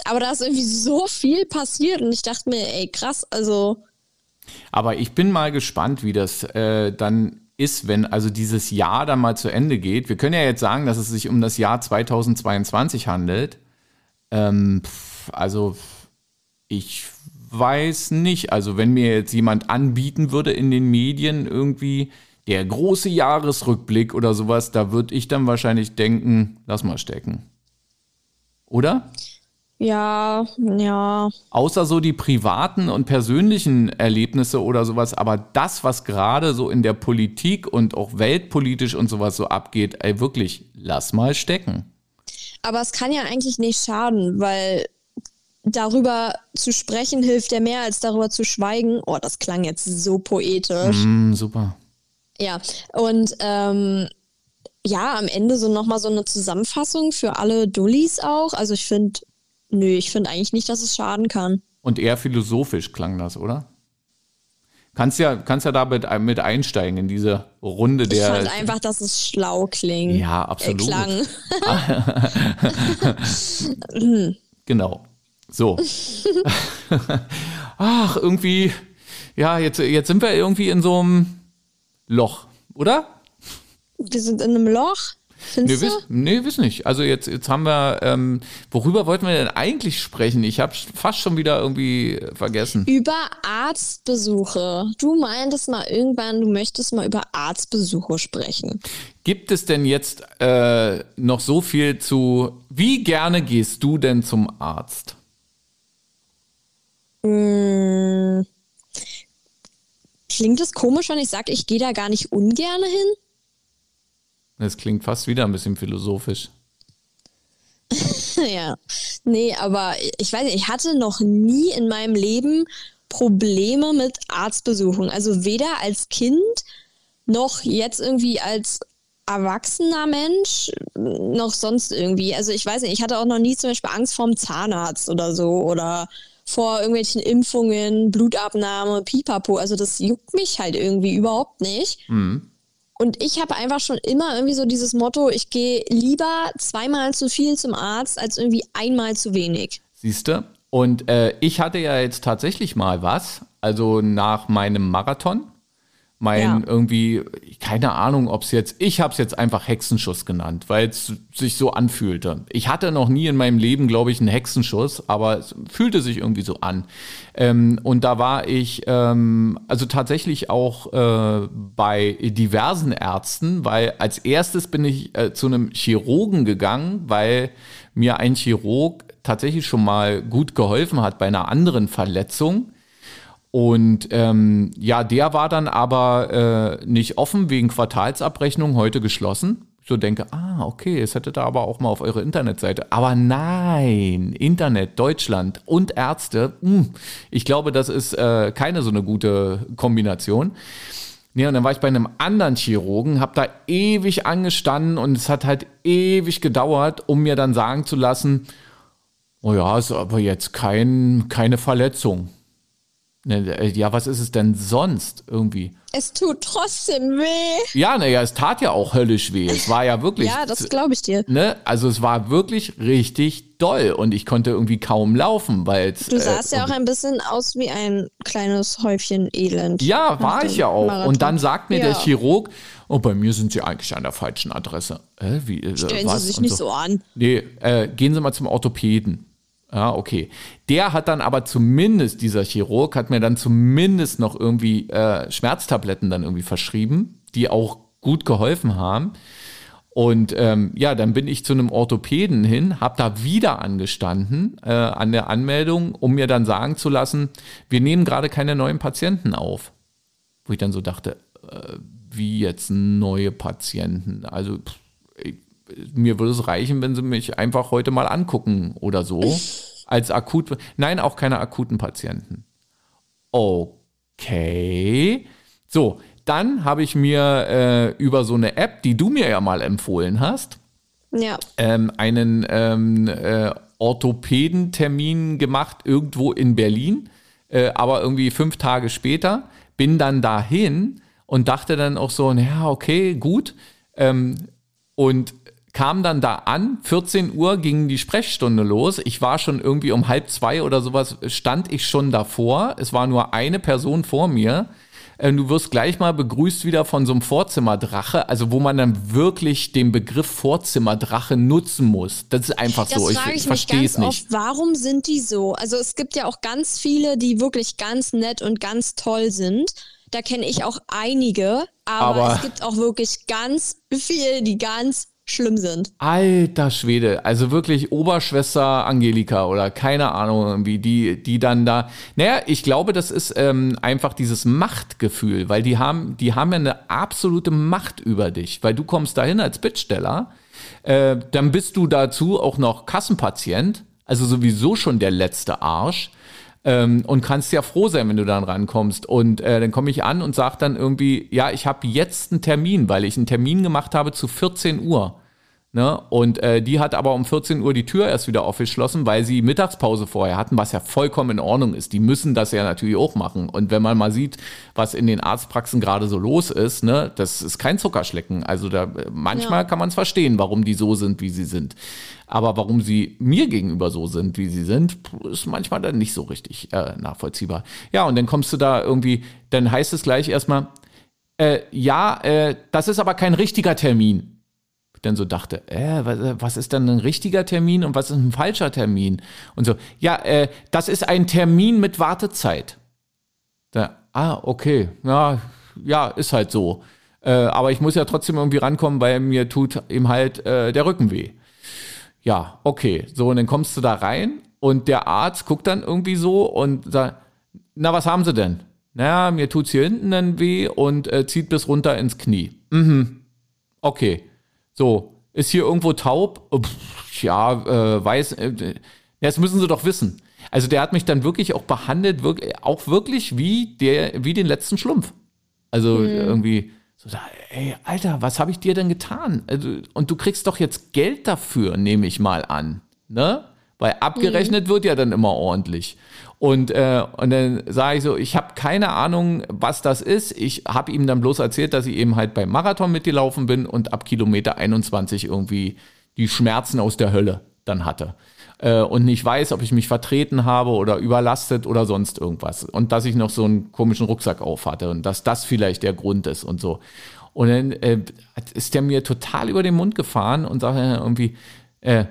aber da ist irgendwie so viel passiert und ich dachte mir, ey, krass, also. Aber ich bin mal gespannt, wie das äh, dann ist, wenn also dieses Jahr dann mal zu Ende geht. Wir können ja jetzt sagen, dass es sich um das Jahr 2022 handelt. Ähm, also ich weiß nicht. Also wenn mir jetzt jemand anbieten würde in den Medien irgendwie der große Jahresrückblick oder sowas, da würde ich dann wahrscheinlich denken, lass mal stecken. Oder? Ja, ja. Außer so die privaten und persönlichen Erlebnisse oder sowas, aber das, was gerade so in der Politik und auch weltpolitisch und sowas so abgeht, ey, wirklich, lass mal stecken. Aber es kann ja eigentlich nicht schaden, weil darüber zu sprechen hilft ja mehr als darüber zu schweigen. Oh, das klang jetzt so poetisch. Mm, super. Ja, und ähm, ja, am Ende so nochmal so eine Zusammenfassung für alle Dullis auch. Also ich finde, nö, ich finde eigentlich nicht, dass es schaden kann. Und eher philosophisch klang das, oder? Kannst ja, kannst ja da mit, mit einsteigen in diese Runde der. Ich fand einfach, dass es schlau klingt. Ja, absolut. Äh, klang. Genau. So. Ach, irgendwie, ja, jetzt, jetzt sind wir irgendwie in so einem Loch, oder? Wir sind in einem Loch. Nee, Findest wiss, du? nee, wiss nicht. Also jetzt, jetzt haben wir, ähm, worüber wollten wir denn eigentlich sprechen? Ich habe fast schon wieder irgendwie vergessen. Über Arztbesuche. Du meintest mal irgendwann, du möchtest mal über Arztbesuche sprechen. Gibt es denn jetzt äh, noch so viel zu, wie gerne gehst du denn zum Arzt? Hm. Klingt es komisch, wenn ich sage, ich gehe da gar nicht ungern hin? Das klingt fast wieder ein bisschen philosophisch. ja. Nee, aber ich weiß nicht, ich hatte noch nie in meinem Leben Probleme mit Arztbesuchen. Also weder als Kind noch jetzt irgendwie als erwachsener Mensch noch sonst irgendwie. Also ich weiß nicht, ich hatte auch noch nie zum Beispiel Angst vorm Zahnarzt oder so oder vor irgendwelchen Impfungen, Blutabnahme, Pipapo. Also das juckt mich halt irgendwie überhaupt nicht. Und ich habe einfach schon immer irgendwie so dieses Motto, ich gehe lieber zweimal zu viel zum Arzt als irgendwie einmal zu wenig. Siehst du? Und äh, ich hatte ja jetzt tatsächlich mal was, also nach meinem Marathon. Mein Ja. irgendwie, keine Ahnung, ob es jetzt, ich habe es jetzt einfach Hexenschuss genannt, weil es sich so anfühlte. Ich hatte noch nie in meinem Leben, glaube ich, einen Hexenschuss, aber es fühlte sich irgendwie so an. Ähm, und da war ich ähm, also tatsächlich auch äh, bei diversen Ärzten, weil als erstes bin ich äh, zu einem Chirurgen gegangen, weil mir ein Chirurg tatsächlich schon mal gut geholfen hat bei einer anderen Verletzung. Und ähm, ja, der war dann aber äh, nicht offen wegen Quartalsabrechnung, heute geschlossen. So denke, ah, okay, es hätte da aber auch mal auf eure Internetseite. Aber nein, Internet, Deutschland und Ärzte, mh, ich glaube, das ist äh, keine so eine gute Kombination. Nee, und dann war ich bei einem anderen Chirurgen, habe da ewig angestanden und es hat halt ewig gedauert, um mir dann sagen zu lassen, oh ja, ist aber jetzt kein, keine Verletzung. Ne, äh, Ja, was ist es denn sonst irgendwie? Es tut trotzdem weh. Ja, naja, es tat ja auch höllisch weh. Es war ja wirklich. Ja, das glaube ich dir. ne, also es war wirklich richtig doll und ich konnte irgendwie kaum laufen, weil es. Du sahst ja auch ein bisschen aus wie ein kleines Häufchen Elend. Ja, war ich ja auch. Marathon. Und dann sagt mir der Ja. Chirurg, oh, bei mir sind Sie eigentlich an der falschen Adresse. Äh, wie, äh, Stellen was? Sie sich Und nicht so an. Nee, äh, gehen Sie mal zum Orthopäden. Ja, okay. Der hat dann aber zumindest, dieser Chirurg, hat mir dann zumindest noch irgendwie äh, Schmerztabletten dann irgendwie verschrieben, die auch gut geholfen haben. Und ähm, ja, dann bin ich zu einem Orthopäden hin, habe da wieder angestanden äh, an der Anmeldung, um mir dann sagen zu lassen, wir nehmen gerade keine neuen Patienten auf. Wo ich dann so dachte, äh, wie jetzt neue Patienten? Also pff, mir würde es reichen, wenn sie mich einfach heute mal angucken oder so. Als akut. Nein, auch keine akuten Patienten. Okay. So, dann habe ich mir äh, über so eine App, die du mir ja mal empfohlen hast, Ja. ähm, einen ähm, äh, Orthopädentermin gemacht, irgendwo in Berlin, äh, aber irgendwie fünf Tage später. Bin dann dahin und dachte dann auch so, naja, okay, gut. Ähm, und kam dann da an, 14 Uhr ging die Sprechstunde los. Ich war schon irgendwie um halb zwei oder sowas, stand ich schon davor. Es war nur eine Person vor mir. Äh, du wirst gleich mal begrüßt wieder von so einem Vorzimmerdrache, also wo man dann wirklich den Begriff Vorzimmerdrache nutzen muss. Das ist einfach das so. Ich, ich verstehe es nicht. Oft, warum sind die so? Also es gibt ja auch ganz viele, die wirklich ganz nett und ganz toll sind. Da kenne ich auch einige, aber, aber, es gibt auch wirklich ganz viele, die ganz schlimm sind. Alter Schwede, also wirklich Oberschwester Angelika oder keine Ahnung, wie die, die dann da. Naja, ich glaube, das ist ähm, einfach dieses Machtgefühl, weil die haben, die haben ja eine absolute Macht über dich, weil du kommst dahin als Bittsteller, äh, dann bist du dazu auch noch Kassenpatient, also sowieso schon der letzte Arsch. Ähm, und kannst ja froh sein, wenn du dann rankommst. Und äh, dann komme ich an und sage dann irgendwie, ja, ich habe jetzt einen Termin, weil ich einen Termin gemacht habe zu 14 Uhr. Ne? Und äh, die hat aber um 14 Uhr die Tür erst wieder aufgeschlossen, weil sie Mittagspause vorher hatten, was ja vollkommen in Ordnung ist. Die müssen das ja natürlich auch machen. Und wenn man mal sieht, was in den Arztpraxen gerade so los ist, ne, das ist kein Zuckerschlecken. Also da manchmal ja. kann man es verstehen, warum die so sind, wie sie sind. Aber warum sie mir gegenüber so sind, wie sie sind, ist manchmal dann nicht so richtig äh, nachvollziehbar. Ja, und dann kommst du da irgendwie, dann heißt es gleich erstmal, äh, ja, äh, das ist aber kein richtiger Termin dann so dachte, äh, was, was, ist denn ein richtiger Termin und was ist ein falscher Termin? Und so, ja, äh, das ist ein Termin mit Wartezeit. Da, ah, okay, ja, ja, ist halt so. Äh, aber ich muss ja trotzdem irgendwie rankommen, weil mir tut ihm halt äh, der Rücken weh. Ja, okay. So, und dann kommst du da rein und der Arzt guckt dann irgendwie so und sagt, na, was haben Sie denn? Naja, mir tut's hier hinten dann weh und äh, zieht bis runter ins Knie. Mhm. Okay. So, ist hier irgendwo taub? Pff, ja, äh, weiß, äh, das müssen sie doch wissen. Also der hat mich dann wirklich auch behandelt, wirklich, auch wirklich wie der, wie den letzten Schlumpf. Also mhm. irgendwie so, da, ey, Alter, was habe ich dir denn getan? Also, und du kriegst doch jetzt Geld dafür, nehme ich mal an. Ne? Weil abgerechnet mhm. wird ja dann immer ordentlich. Und, äh, und dann sage ich so, ich habe keine Ahnung, was das ist. Ich habe ihm dann bloß erzählt, dass ich eben halt beim Marathon mitgelaufen bin und ab Kilometer 21 irgendwie die Schmerzen aus der Hölle dann hatte. Äh, und nicht weiß, ob ich mich vertreten habe oder überlastet oder sonst irgendwas. Und dass ich noch so einen komischen Rucksack auf hatte und dass das vielleicht der Grund ist und so. Und dann äh, ist der mir total über den Mund gefahren und sagte irgendwie, äh,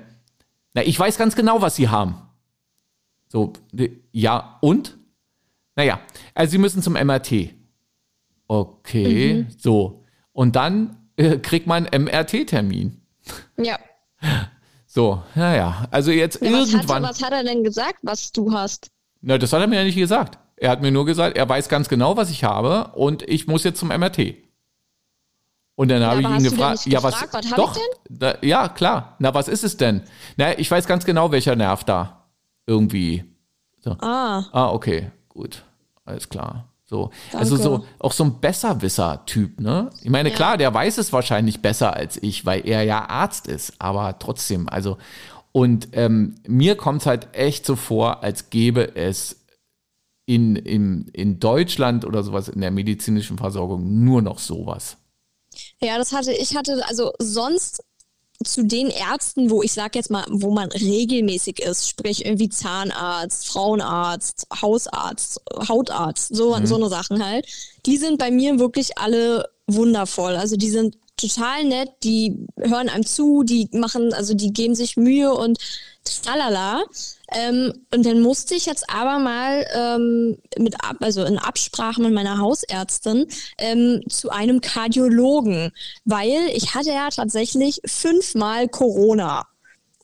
na, ich weiß ganz genau, was sie haben. So, ja, und? Naja, also sie müssen zum MRT. Okay, mhm. so. Und dann äh, kriegt man MRT-Termin. Ja. So, naja, also jetzt ja, was irgendwann. Hat was hat er denn gesagt, was du hast? Na, das hat er mir ja nicht gesagt. Er hat mir nur gesagt, er weiß ganz genau, was ich habe und ich muss jetzt zum MRT. Und dann ja, habe ich ihn gefragt, ja, was, was doch, da, ja, klar. Na, was ist es denn? Na, ich weiß ganz genau, welcher Nerv da irgendwie. So. Ah. Ah, okay, gut. Alles klar. So. Also so, auch so ein Besserwisser-Typ, ne? Ich meine, ja. klar, der weiß es wahrscheinlich besser als ich, weil er ja Arzt ist, aber trotzdem, also, und ähm, mir kommt es halt echt so vor, als gäbe es in, in, in Deutschland oder sowas in der medizinischen Versorgung nur noch sowas. Ja, das hatte ich hatte also sonst zu den Ärzten, wo ich sag jetzt mal, wo man regelmäßig ist, sprich irgendwie Zahnarzt, Frauenarzt, Hausarzt, Hautarzt, so, mhm. so eine Sachen halt, die sind bei mir wirklich alle wundervoll. Also die sind total nett, die hören einem zu, die machen, also die geben sich Mühe und tralala. Ähm, und dann musste ich jetzt aber mal ähm, mit also in Absprache mit meiner Hausärztin ähm, zu einem Kardiologen, weil ich hatte ja tatsächlich fünfmal Corona.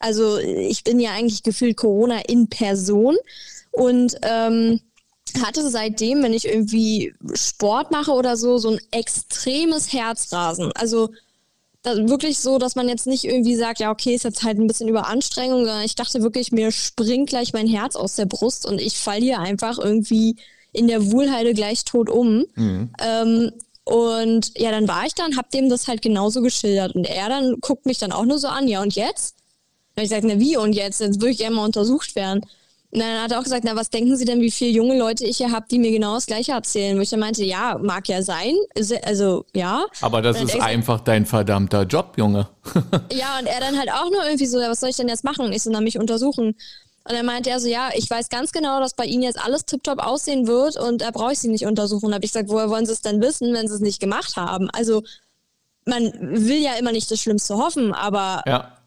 Also ich bin ja eigentlich gefühlt Corona in Person und ähm, hatte seitdem, wenn ich irgendwie Sport mache oder so, so ein extremes Herzrasen. Also wirklich so, dass man jetzt nicht irgendwie sagt, ja, okay, ist jetzt halt ein bisschen Überanstrengung, sondern ich dachte wirklich, mir springt gleich mein Herz aus der Brust und ich falle hier einfach irgendwie in der Wohlheide gleich tot um. Mhm. Ähm, und ja, dann war ich dann, hab dem das halt genauso geschildert. Und er dann guckt mich dann auch nur so an, ja, und jetzt? Und ich sagte, na wie und jetzt? Jetzt würde ich gerne mal untersucht werden. Und dann hat er auch gesagt, na, was denken Sie denn, wie viele junge Leute ich hier habe, die mir genau das Gleiche erzählen? Wo ich dann meinte, ja, mag ja sein. Also, ja. Aber das ist einfach dein verdammter Job, Junge. ja, und er dann halt auch nur irgendwie so, was soll ich denn jetzt machen? Und ich so, na, mich untersuchen. Und dann meinte er so, ja, ich weiß ganz genau, dass bei Ihnen jetzt alles tiptop aussehen wird und da brauche ich Sie nicht untersuchen. Und habe ich gesagt, woher wollen Sie es denn wissen, wenn Sie es nicht gemacht haben? Also, man will ja immer nicht das Schlimmste hoffen, aber ja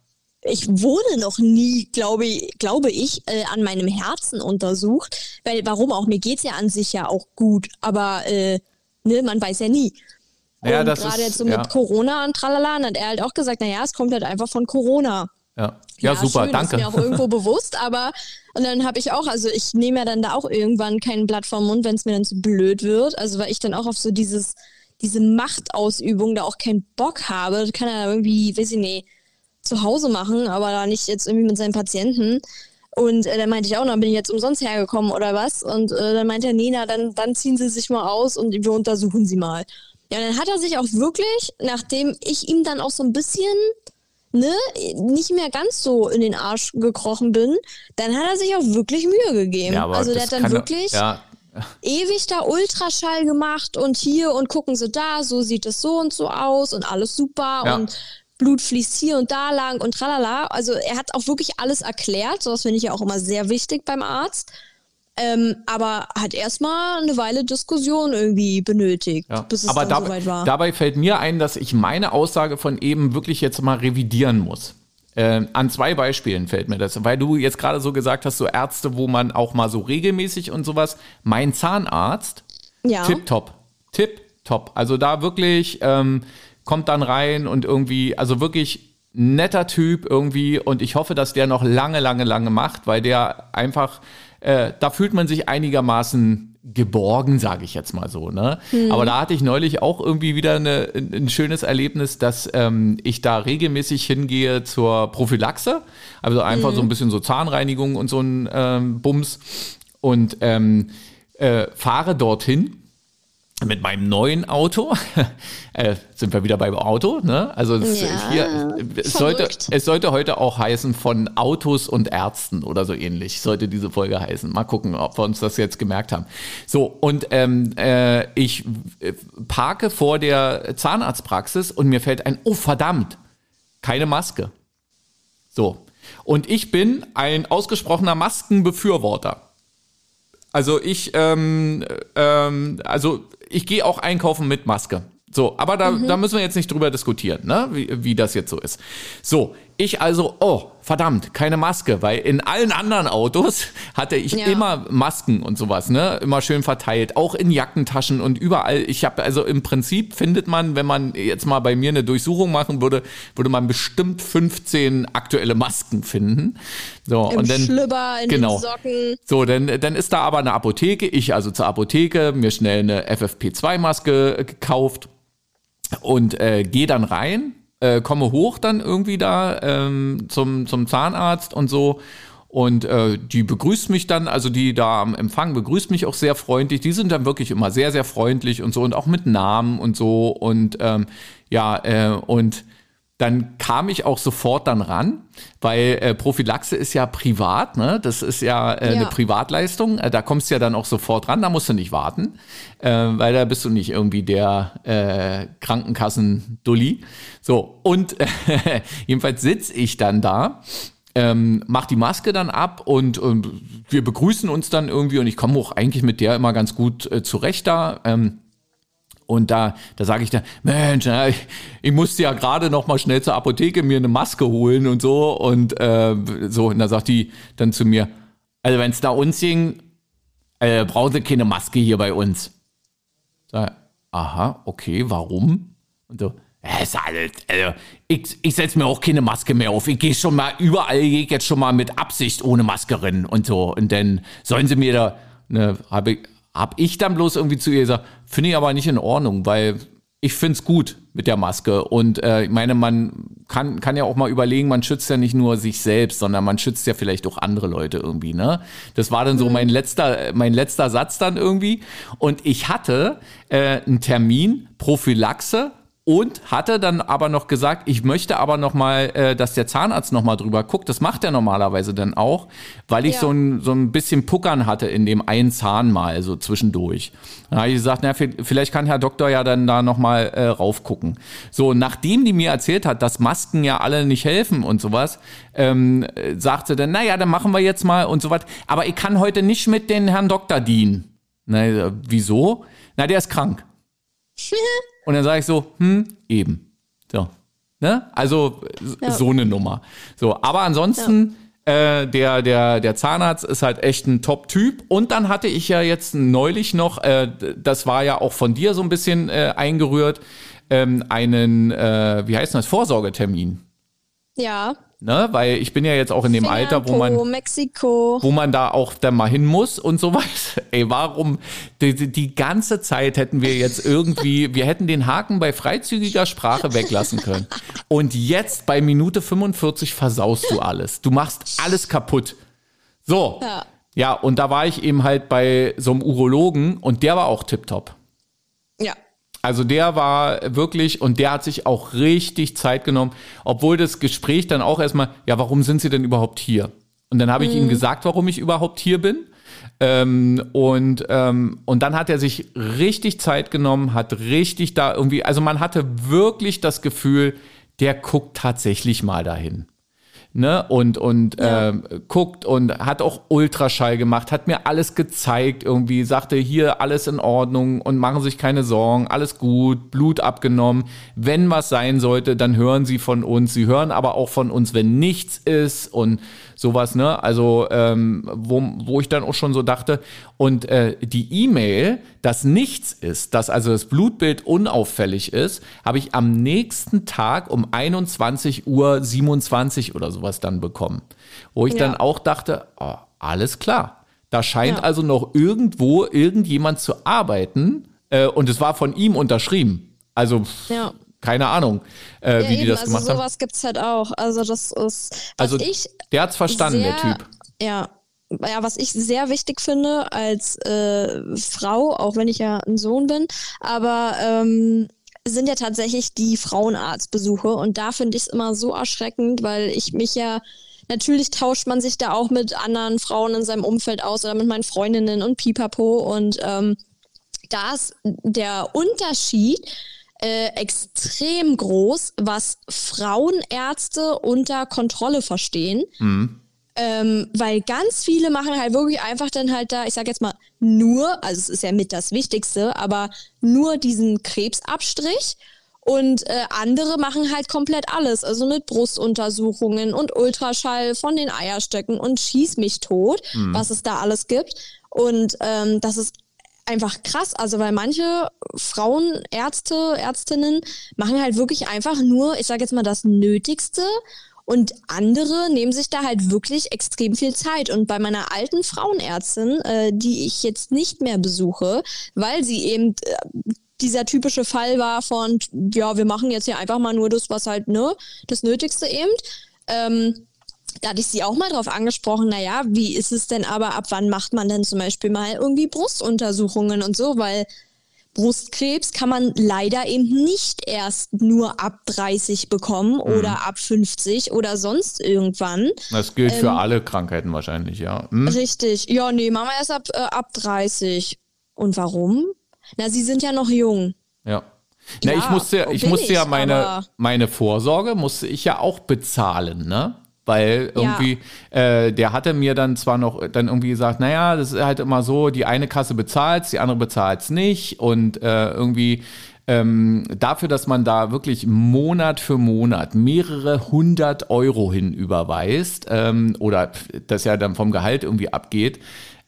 ich wurde noch nie, glaube, glaube ich, äh, an meinem Herzen untersucht. Weil, warum auch? Mir geht es ja an sich ja auch gut, aber äh, ne, man weiß ja nie. Ja, und gerade jetzt so ja. mit Corona und tralala, dann hat er halt auch gesagt, naja, es kommt halt einfach von Corona. Ja, ja, ja super, schön, danke. Ist mir auch irgendwo bewusst, aber und dann habe ich auch, also ich nehme ja dann da auch irgendwann kein Blatt vom Mund, wenn es mir dann zu blöd wird. Also weil ich dann auch auf so dieses, diese Machtausübung da auch keinen Bock habe. Kann ja irgendwie, weiß ich nicht, zu Hause machen, aber da nicht jetzt irgendwie mit seinen Patienten. Und äh, dann meinte ich auch, dann bin ich jetzt umsonst hergekommen oder was? Und äh, dann meinte er, Nina, dann, dann ziehen Sie sich mal aus und wir untersuchen Sie mal. Ja, dann hat er sich auch wirklich, nachdem ich ihm dann auch so ein bisschen ne, nicht mehr ganz so in den Arsch gekrochen bin, dann hat er sich auch wirklich Mühe gegeben. Ja, also der hat dann wirklich ja. ewig da Ultraschall gemacht und hier und gucken Sie da, so sieht es so und so aus und alles super ja. und Blut fließt hier und da lang und tralala. Also er hat auch wirklich alles erklärt. Sowas finde ich ja auch immer sehr wichtig beim Arzt. Ähm, aber hat erstmal eine Weile Diskussion irgendwie benötigt, ja. bis es aber dann dabei, soweit war. Dabei fällt mir ein, dass ich meine Aussage von eben wirklich jetzt mal revidieren muss. Äh, an zwei Beispielen fällt mir das, weil du jetzt gerade so gesagt hast, so Ärzte, wo man auch mal so regelmäßig und sowas. Mein Zahnarzt, ja. tipptopp, tipptopp. Also da wirklich ähm, kommt dann rein und irgendwie, also wirklich netter Typ irgendwie und ich hoffe, dass der noch lange, lange, lange macht, weil der einfach, äh, da fühlt man sich einigermaßen geborgen, sage ich jetzt mal so. Ne? Mhm. Aber da hatte ich neulich auch irgendwie wieder eine, ein schönes Erlebnis, dass ähm, ich da regelmäßig hingehe zur Prophylaxe, also einfach mhm. so ein bisschen so Zahnreinigung und so ein ähm, Bums und ähm, äh, fahre dorthin mit meinem neuen Auto. äh, sind wir wieder beim Auto, ne? Also es, ja, hier, es sollte, es sollte heute auch heißen von Autos und Ärzten oder so ähnlich, sollte diese Folge heißen. Mal gucken, ob wir uns das jetzt gemerkt haben. So, und ähm, äh, ich äh, parke vor der Zahnarztpraxis und mir fällt ein, oh verdammt, keine Maske. So. Und ich bin ein ausgesprochener Maskenbefürworter. Also ich, ähm, ähm, also ich gehe auch einkaufen mit Maske. So, aber da, mhm. da müssen wir jetzt nicht drüber diskutieren, ne? wie, wie das jetzt so ist. So, ich also, oh, verdammt, keine Maske, weil in allen anderen Autos hatte ich ja. immer Masken und sowas, ne? Immer schön verteilt, auch in Jackentaschen und überall. Ich habe also im Prinzip findet man, wenn man jetzt mal bei mir eine Durchsuchung machen würde, würde man bestimmt 15 aktuelle Masken finden. So Im und dann Schlüpper, in genau. den Socken. So, dann dann ist da aber eine Apotheke. Ich also zur Apotheke mir schnell eine FFP2 Maske gekauft und äh, gehe dann rein, äh, komme hoch dann irgendwie da ähm, zum, zum Zahnarzt und so. Und äh, die begrüßt mich dann, also die da am Empfang begrüßt mich auch sehr freundlich. Die sind dann wirklich immer sehr, sehr freundlich und so und auch mit Namen und so. Und ähm, ja, äh, und dann kam ich auch sofort dann ran, weil äh, Prophylaxe ist ja privat, ne? Das ist ja, äh, ja. eine Privatleistung. Äh, da kommst du ja dann auch sofort ran, da musst du nicht warten, äh, weil da bist du nicht irgendwie der äh, Krankenkassen-Dulli. So, und jedenfalls sitze ich dann da ähm, mach die Maske dann ab und, und wir begrüßen uns dann irgendwie und ich komme auch eigentlich mit der immer ganz gut zurecht da. Ähm, und da, da sage ich dann, Mensch, ich, musste ja gerade noch mal schnell zur Apotheke mir eine Maske holen und so. Und äh, so, und da sagt die dann zu mir, also wenn es da uns ging, äh, brauchen Sie keine Maske hier bei uns. Sag, aha, okay, warum? Und so, ja, ist also, ich, ich setze mir auch keine Maske mehr auf. Ich gehe schon mal, überall gehe jetzt schon mal mit Absicht ohne Maske rein und so. Und dann sollen sie mir da, ne, habe ich, hab ich dann bloß irgendwie zu ihr gesagt, finde ich aber nicht in Ordnung, weil ich finde es gut mit der Maske. Und äh, ich meine, man kann, kann ja auch mal überlegen, man schützt ja nicht nur sich selbst, sondern man schützt ja vielleicht auch andere Leute irgendwie, ne? Das war dann so mein letzter, mein letzter Satz dann irgendwie. Und ich hatte äh, einen Termin, Prophylaxe und hatte dann aber noch gesagt, ich möchte aber noch mal, äh, dass der Zahnarzt noch mal drüber guckt. Das macht er normalerweise dann auch, weil ich Ja. so, ein, so ein bisschen Puckern hatte in dem einen Zahn mal so zwischendurch. Dann habe ich gesagt, na, vi- vielleicht kann Herr Doktor ja dann da noch mal äh, raufgucken. So, nachdem die mir erzählt hat, dass Masken ja alle nicht helfen und sowas, ähm, äh, sagt sie dann, naja, dann machen wir jetzt mal und so was. Aber ich kann heute nicht mit den Herrn Doktor dienen. Na, sag, wieso? Na, der ist krank. Und dann sage ich so, hm, eben. So. Ne? Also Ja. so eine Nummer. So, aber ansonsten, äh, der, der, der Zahnarzt ist halt echt ein Top-Typ. Und dann hatte ich ja jetzt neulich noch, äh, das war ja auch von dir so ein bisschen äh, eingerührt, ähm, einen, äh, wie heißt das, Vorsorgetermin. Ja. Ne? Weil ich bin ja jetzt auch in dem Finger Alter, wo man Mexiko. wo man da auch dann mal hin muss und sowas. Ey, warum? Die, die, die ganze Zeit hätten wir jetzt irgendwie, wir hätten den Haken bei freizügiger Sprache weglassen können. Und jetzt bei Minute 45 versaust du alles. Du machst alles kaputt. So. Ja. Ja, und da war ich eben halt bei so einem Urologen und der war auch tipptopp. Also der war wirklich und der hat sich auch richtig Zeit genommen, obwohl das Gespräch dann auch erstmal, ja, warum sind Sie denn überhaupt hier? Und dann habe ich ihm gesagt, warum ich überhaupt hier bin. Ähm, und, ähm, und dann hat er sich richtig Zeit genommen, hat richtig da irgendwie, also man hatte wirklich das Gefühl, der guckt tatsächlich mal dahin ne, und, und Ja. ähm, guckt und hat auch Ultraschall gemacht, hat mir alles gezeigt, irgendwie sagte hier alles in Ordnung und machen sich keine Sorgen, alles gut, Blut abgenommen. Wenn was sein sollte, dann hören sie von uns. Sie hören aber auch von uns, wenn nichts ist und sowas, ne? Also ähm, wo, wo ich dann auch schon so dachte, und äh, die E-Mail, dass nichts ist, dass also das Blutbild unauffällig ist, habe ich am nächsten Tag um 21 Uhr 27 oder sowas dann bekommen. Wo ich Ja. dann auch dachte, oh, alles klar. Da scheint Ja. also noch irgendwo irgendjemand zu arbeiten äh, und es war von ihm unterschrieben. Also Ja. Keine Ahnung, äh, Ja, wie die eben, das also gemacht haben. sowas gibt's halt auch. Also das ist, Also ich der hat's verstanden, der sehr, Typ. Ja. Ja, was ich sehr wichtig finde als äh, Frau, auch wenn ich ja ein Sohn bin, aber ähm, sind ja tatsächlich die Frauenarztbesuche und da finde ich es immer so erschreckend, weil ich mich ja Natürlich tauscht man sich da auch mit anderen Frauen in seinem Umfeld aus oder mit meinen Freundinnen und Pipapo und ähm, da ist der Unterschied äh, extrem groß, was Frauenärzte unter Kontrolle verstehen. Ähm, weil ganz viele machen halt wirklich einfach dann halt da, ich sag jetzt mal, nur, also es ist ja mit das Wichtigste, aber nur diesen Krebsabstrich. Und äh, andere machen halt komplett alles, also mit Brustuntersuchungen und Ultraschall von den Eierstöcken und schieß mich tot, was es da alles gibt. Und ähm, das ist einfach krass, also weil manche Frauenärzte, Ärztinnen machen halt wirklich einfach nur, ich sage jetzt mal, das Nötigste und andere nehmen sich da halt wirklich extrem viel Zeit. Und bei meiner alten Frauenärztin, äh, die ich jetzt nicht mehr besuche, weil sie eben äh, dieser typische Fall war von, ja, wir machen jetzt hier einfach mal nur das, was halt, ne, das Nötigste eben. Ähm, da hatte ich sie auch mal drauf angesprochen, naja, wie ist es denn aber, ab wann macht man denn zum Beispiel mal irgendwie Brustuntersuchungen und so, weil Brustkrebs kann man leider eben nicht erst nur ab 30 bekommen oder ab 50 oder sonst irgendwann. Das gilt für Ähm, alle Krankheiten wahrscheinlich, ja. Hm? Richtig. Ja, nee, machen wir erst ab, äh, ab 30. Und warum? Na, sie sind ja noch jung. Ja. Na, Ja, ich musste, ich musste ja ich, meine, aber- meine Vorsorge musste ich ja auch bezahlen, ne? Weil irgendwie, äh, der hatte mir dann zwar noch dann irgendwie gesagt, naja, das ist halt immer so, die eine Kasse bezahlt die andere bezahlt nicht. Und äh, irgendwie ähm, dafür, dass man da wirklich Monat für Monat mehrere hundert Euro hin überweist ähm, oder das ja dann vom Gehalt irgendwie abgeht,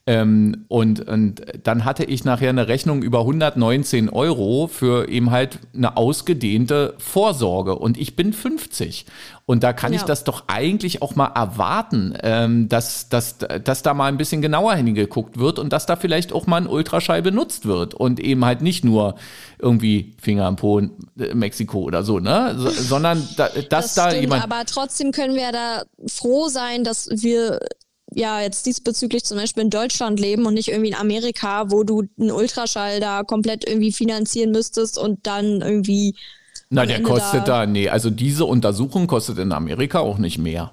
ähm, und, und dann hatte ich nachher eine Rechnung über 119 Euro für eben halt eine ausgedehnte Vorsorge. Und ich bin 50. Und da kann Ja. ich das doch eigentlich auch mal erwarten, ähm, dass, dass, dass da mal ein bisschen genauer hingeguckt wird und dass da vielleicht auch mal ein Ultraschall benutzt wird und eben halt nicht nur irgendwie Finger am Po in äh, Mexiko oder so, ne? So, sondern da, dass Das da stimmt, jemand. aber trotzdem können wir da froh sein, dass wir ja jetzt diesbezüglich zum Beispiel in Deutschland leben und nicht irgendwie in Amerika, wo du einen Ultraschall da komplett irgendwie finanzieren müsstest und dann irgendwie Na, der Ende kostet da, nee, also diese Untersuchung kostet in Amerika auch nicht mehr.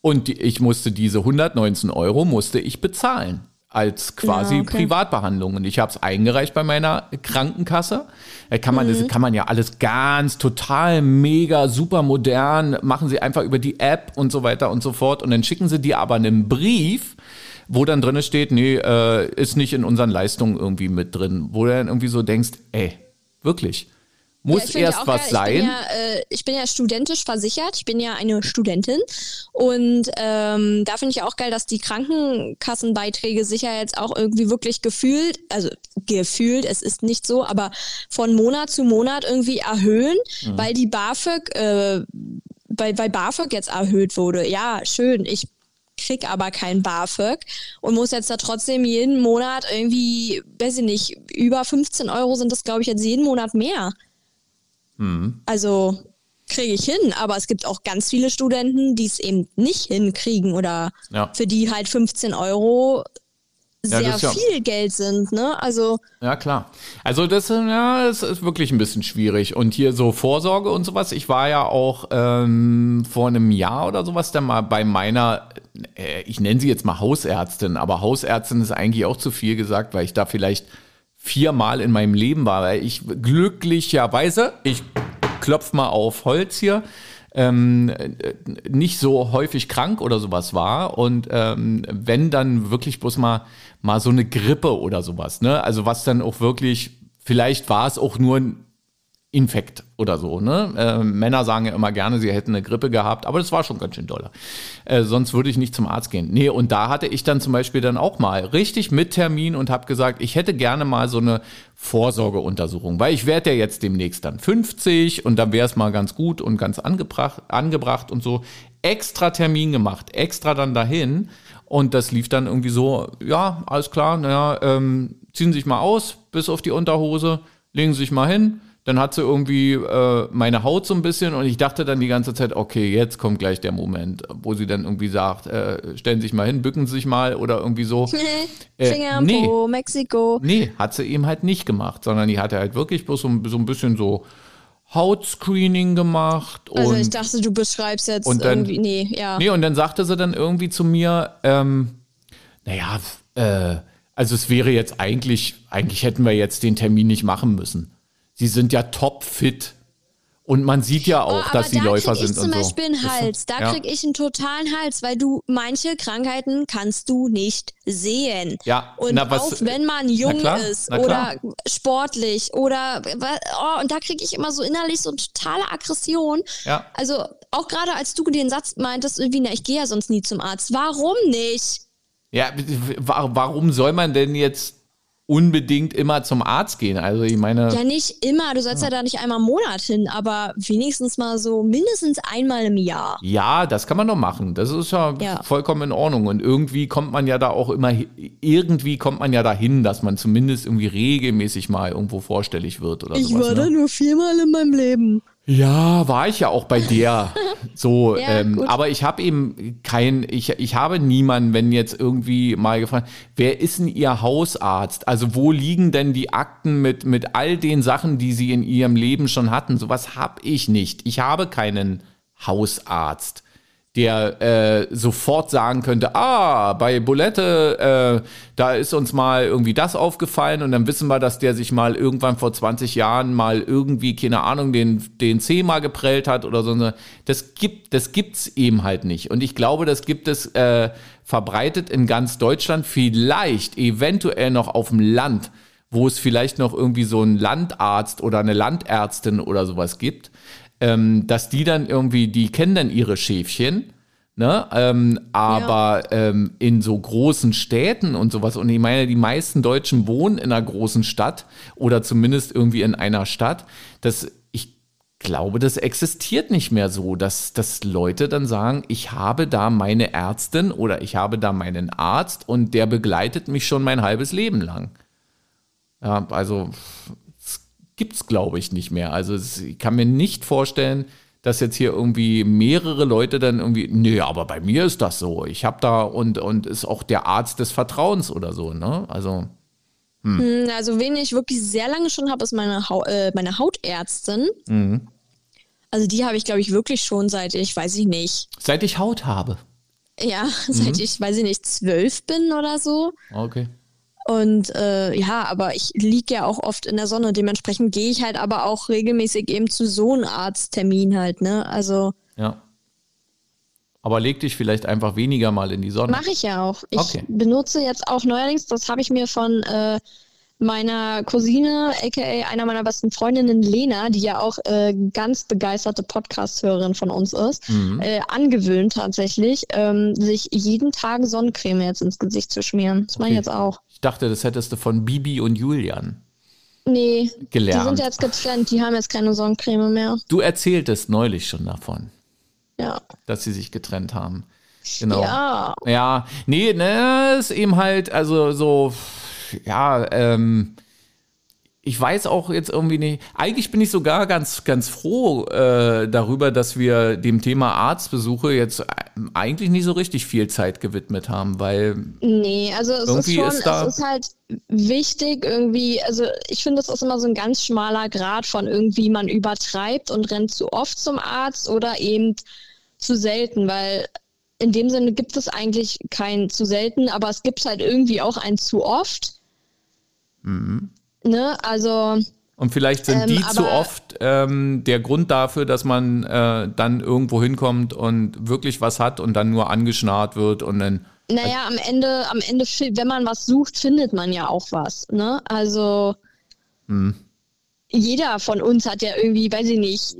Und ich musste diese 119 Euro musste ich bezahlen als quasi Ja, okay. Privatbehandlung. Und ich habe es eingereicht bei meiner Krankenkasse. Da kann man, Mhm. das kann man ja alles ganz total mega super modern machen sie einfach über die App und so weiter und so fort. Und dann schicken sie dir aber einen Brief, wo dann drin steht, nee, äh, ist nicht in unseren Leistungen irgendwie mit drin. Wo du dann irgendwie so denkst, ey, wirklich. Muss Ja, erst was geil. sein. Ich bin, ja, äh, ich bin ja studentisch versichert. Ich bin ja eine Studentin. Und ähm, da finde ich auch geil, dass die Krankenkassenbeiträge sicher jetzt auch irgendwie wirklich gefühlt, also gefühlt, es ist nicht so, aber von Monat zu Monat irgendwie erhöhen, Mhm. weil die BAföG, äh, weil, weil BAföG jetzt erhöht wurde. Ja, schön. Ich krieg aber kein BAföG und muss jetzt da trotzdem jeden Monat irgendwie, weiß ich nicht, über 15 Euro sind das, glaube ich, jetzt jeden Monat mehr. Also kriege ich hin, aber es gibt auch ganz viele Studenten, die es eben nicht hinkriegen oder Ja. für die halt 15 Euro Ja, sehr ist ja- viel Geld sind, ne? Also Ja, klar. Also das, ja, das ist wirklich ein bisschen schwierig. Und hier so Vorsorge und sowas. Ich war ja auch ähm, vor einem Jahr oder sowas dann mal bei meiner, äh, ich nenne sie jetzt mal Hausärztin, aber Hausärztin ist eigentlich auch zu viel gesagt, weil ich da vielleicht viermal in meinem Leben war, weil ich glücklicherweise, ich klopf mal auf Holz hier, ähm, äh, nicht so häufig krank oder sowas war und ähm, wenn dann wirklich bloß mal mal so eine Grippe oder sowas, ne? Also was dann auch wirklich, vielleicht war es auch nur ein Infekt oder so, ne? Äh, Männer sagen ja immer gerne, sie hätten eine Grippe gehabt, aber das war schon ganz schön doller. Äh, sonst würde ich nicht zum Arzt gehen. Nee, und da hatte ich dann zum Beispiel dann auch mal richtig mit Termin und habe gesagt, ich hätte gerne mal so eine Vorsorgeuntersuchung, weil ich werde ja jetzt demnächst dann 50 und dann wäre es mal ganz gut und ganz angebracht, angebracht und so. Extra Termin gemacht, extra dann dahin und das lief dann irgendwie so, ja, alles klar, naja, ähm, ziehen Sie sich mal aus, bis auf die Unterhose, legen Sie sich mal hin. Dann hat sie irgendwie äh, meine Haut so ein bisschen und ich dachte dann die ganze Zeit, okay, jetzt kommt gleich der Moment, wo sie dann irgendwie sagt, äh, stellen Sie sich mal hin, bücken Sie sich mal oder irgendwie so. Äh, Finger nee. Po, Mexiko. Nee, hat sie eben halt nicht gemacht, sondern die hatte halt wirklich bloß so, ein- so ein bisschen so Hautscreening gemacht Also ich dachte, du beschreibst jetzt und dann- irgendwie, nee, ja. Nee, und dann sagte sie dann irgendwie zu mir, ähm, naja, äh, also es wäre jetzt eigentlich, eigentlich hätten wir jetzt den Termin nicht machen müssen. Sie sind ja topfit. Und man sieht ja Oh, auch, aber dass sie da Läufer krieg ich sind zum und so. Beispiel einen Hals. Da Ja. krieg ich einen totalen Hals, weil du manche Krankheiten kannst du nicht sehen. Ja, Und na, was- auch wenn man jung klar, ist oder sportlich oder oh, und da krieg ich immer so innerlich so totale Aggression. Ja. Also auch gerade als du den Satz meintest, irgendwie, na, ich gehe ja sonst nie zum Arzt. Warum nicht? Ja, wa- warum soll man denn jetzt unbedingt immer zum Arzt gehen? Also ich meine, Ja, nicht immer. Du sollst ja, da nicht einmal im Monat hin, aber wenigstens mal so mindestens einmal im Jahr. Ja, das kann man doch machen. Das ist ja, Ja. vollkommen in Ordnung. Und irgendwie kommt man ja da auch immer, irgendwie kommt man ja dahin, dass man zumindest irgendwie regelmäßig mal irgendwo vorstellig wird oder Ich sowas. war ne? da nur viermal in meinem Leben. Ja, war ich ja auch bei der. So, Ja, ähm, aber ich habe eben kein, ich, ich habe niemanden, wenn jetzt irgendwie mal gefragt, wer ist denn Ihr Hausarzt? Also wo liegen denn die Akten mit, mit all den Sachen, die Sie in Ihrem Leben schon hatten? Sowas habe ich nicht. Ich habe keinen Hausarzt der äh, sofort sagen könnte, ah, bei Bulette, äh, da ist uns mal irgendwie das aufgefallen und dann wissen wir, dass der sich mal irgendwann vor 20 Jahren mal irgendwie, keine Ahnung, den, den C mal geprellt hat oder so. Das gibt, das gibt's eben halt nicht. Und ich glaube, das gibt es äh, verbreitet in ganz Deutschland, vielleicht eventuell noch auf dem Land, wo es vielleicht noch irgendwie so einen Landarzt oder eine Landärztin oder sowas gibt ähm, dass die dann irgendwie, die kennen dann ihre Schäfchen, ne? Ähm, aber ähm, in so großen Städten und sowas, und ich meine, die meisten Deutschen wohnen in einer großen Stadt oder zumindest irgendwie in einer Stadt, das ich glaube, das existiert nicht mehr so, dass, dass Leute dann sagen, ich habe da meine Ärztin oder ich habe da meinen Arzt und der begleitet mich schon mein halbes Leben lang. Ja, also gibt's glaube ich nicht mehr. Also es, ich kann mir nicht vorstellen, dass jetzt hier irgendwie mehrere Leute dann irgendwie, nee, aber bei mir ist das so. Ich habe da und und ist auch der Arzt des Vertrauens oder so, ne? Also Hm. Also, wen ich wirklich sehr lange schon habe, ist meine, ha äh, meine Hautärztin. Mhm. Also, die habe ich, glaube ich, wirklich schon seit ich, weiß ich nicht. Seit ich Haut habe. Ja, seit mhm. ich, weiß ich nicht, zwölf bin oder so. Okay. Und äh, ja, aber ich liege ja auch oft in der Sonne. Dementsprechend gehe ich halt aber auch regelmäßig eben zu so einem Arzttermin halt, ne? Also. Ja. Aber leg dich vielleicht einfach weniger mal in die Sonne. Mache ich ja auch. Ich okay. benutze jetzt auch neuerdings, das habe ich mir von äh, meiner Cousine, aka einer meiner besten Freundinnen, Lena, die ja auch äh, ganz begeisterte Podcast-Hörerin von uns ist, mhm. äh, angewöhnt tatsächlich, ähm, sich jeden Tag Sonnencreme jetzt ins Gesicht zu schmieren. Das okay. mache ich jetzt auch. Ich dachte, das hättest du von Bibi und Julian. Nee, gelernt. die sind jetzt getrennt, die haben jetzt keine Sonnencreme mehr. Du erzähltest neulich schon davon. Ja. Dass sie sich getrennt haben. Genau. Ja. Ja, nee, ne, ist eben halt, also so ja, ähm, ich weiß auch jetzt irgendwie nicht. Eigentlich bin ich sogar ganz, ganz froh äh, darüber, dass wir dem Thema Arztbesuche jetzt eigentlich nicht so richtig viel Zeit gewidmet haben, weil. Nee, also es ist schon, ist es ist halt wichtig irgendwie, also ich finde, das ist immer so ein ganz schmaler Grad von irgendwie man übertreibt und rennt zu oft zum Arzt oder eben zu selten, weil in dem Sinne gibt es eigentlich kein zu selten, aber es gibt halt irgendwie auch ein zu oft. Mhm. Ne, also. Und vielleicht sind ähm, die zu oft ähm, der Grund dafür, dass man äh, dann irgendwo hinkommt und wirklich was hat und dann nur angeschnarrt wird und dann. Naja, am Ende, am Ende, wenn man was sucht, findet man ja auch was. Ne? Also hm. jeder von uns hat ja irgendwie, weiß ich nicht,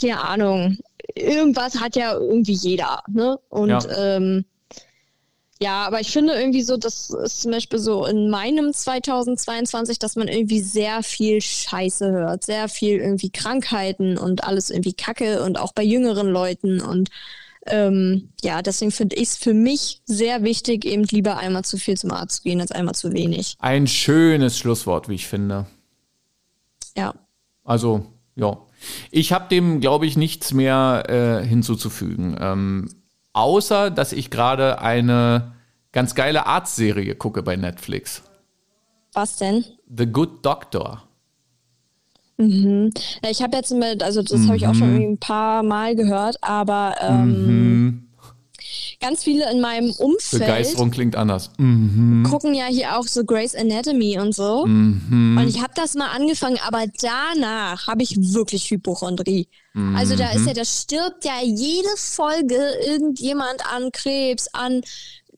keine Ahnung, irgendwas hat ja irgendwie jeder. Ne? Und ja. ähm, ja, aber ich finde irgendwie so, das ist zum Beispiel so in meinem 2022, dass man irgendwie sehr viel Scheiße hört, sehr viel irgendwie Krankheiten und alles irgendwie Kacke und auch bei jüngeren Leuten und ähm, ja, deswegen finde ich es für mich sehr wichtig, eben lieber einmal zu viel zum Arzt zu gehen als einmal zu wenig. Ein schönes Schlusswort, wie ich finde. Ja. Also, ja. Ich habe dem, glaube ich, nichts mehr äh, hinzuzufügen. Ähm, außer dass ich gerade eine ganz geile Arztserie gucke bei Netflix. Was denn? The Good Doctor. Mhm. Ja, ich habe jetzt mit, also das mhm. habe ich auch schon mhm. ein paar Mal gehört, aber ähm, mhm. Ganz viele in meinem Umfeld. Begeisterung klingt anders. Mhm. Gucken ja hier auch so Grace Anatomy und so. Mhm. Und ich habe das mal angefangen, aber danach habe ich wirklich Hypochondrie. Also da ist ja, da stirbt ja jede Folge irgendjemand an Krebs, an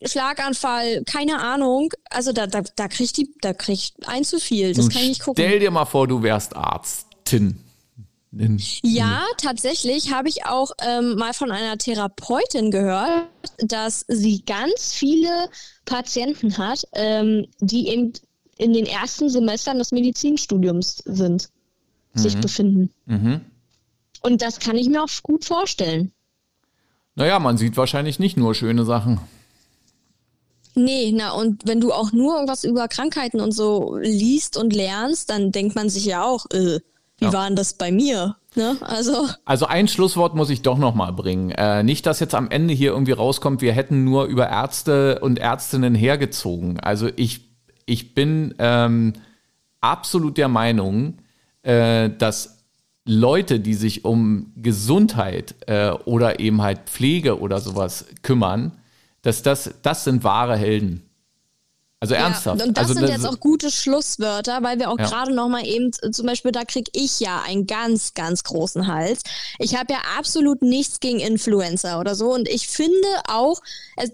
Schlaganfall, keine Ahnung. Also da, da, da kriegt die, da kriegt ein zu viel. Das Nun kann ich nicht gucken. Stell dir mal vor, du wärst Arztin. Ja, tatsächlich habe ich auch ähm, mal von einer Therapeutin gehört, dass sie ganz viele Patienten hat, ähm, die eben in den ersten Semestern des Medizinstudiums sind, mhm. sich befinden. Mhm. Und das kann ich mir auch gut vorstellen. Naja, man sieht wahrscheinlich nicht nur schöne Sachen. Nee, na und wenn du auch nur irgendwas über Krankheiten und so liest und lernst, dann denkt man sich ja auch, äh, wie ja. war denn das bei mir? Ne? Also. also ein Schlusswort muss ich doch noch mal bringen. Äh, nicht, dass jetzt am Ende hier irgendwie rauskommt, wir hätten nur über Ärzte und Ärztinnen hergezogen. Also ich, ich bin ähm, absolut der Meinung, äh, dass Leute, die sich um Gesundheit äh, oder eben halt Pflege oder sowas kümmern, dass das, das sind wahre Helden. Also ernsthaft. Ja, und das also, sind das jetzt auch gute Schlusswörter, weil wir auch ja. gerade noch mal eben, zum Beispiel, da kriege ich ja einen ganz, ganz großen Hals. Ich habe ja absolut nichts gegen Influencer oder so und ich finde auch,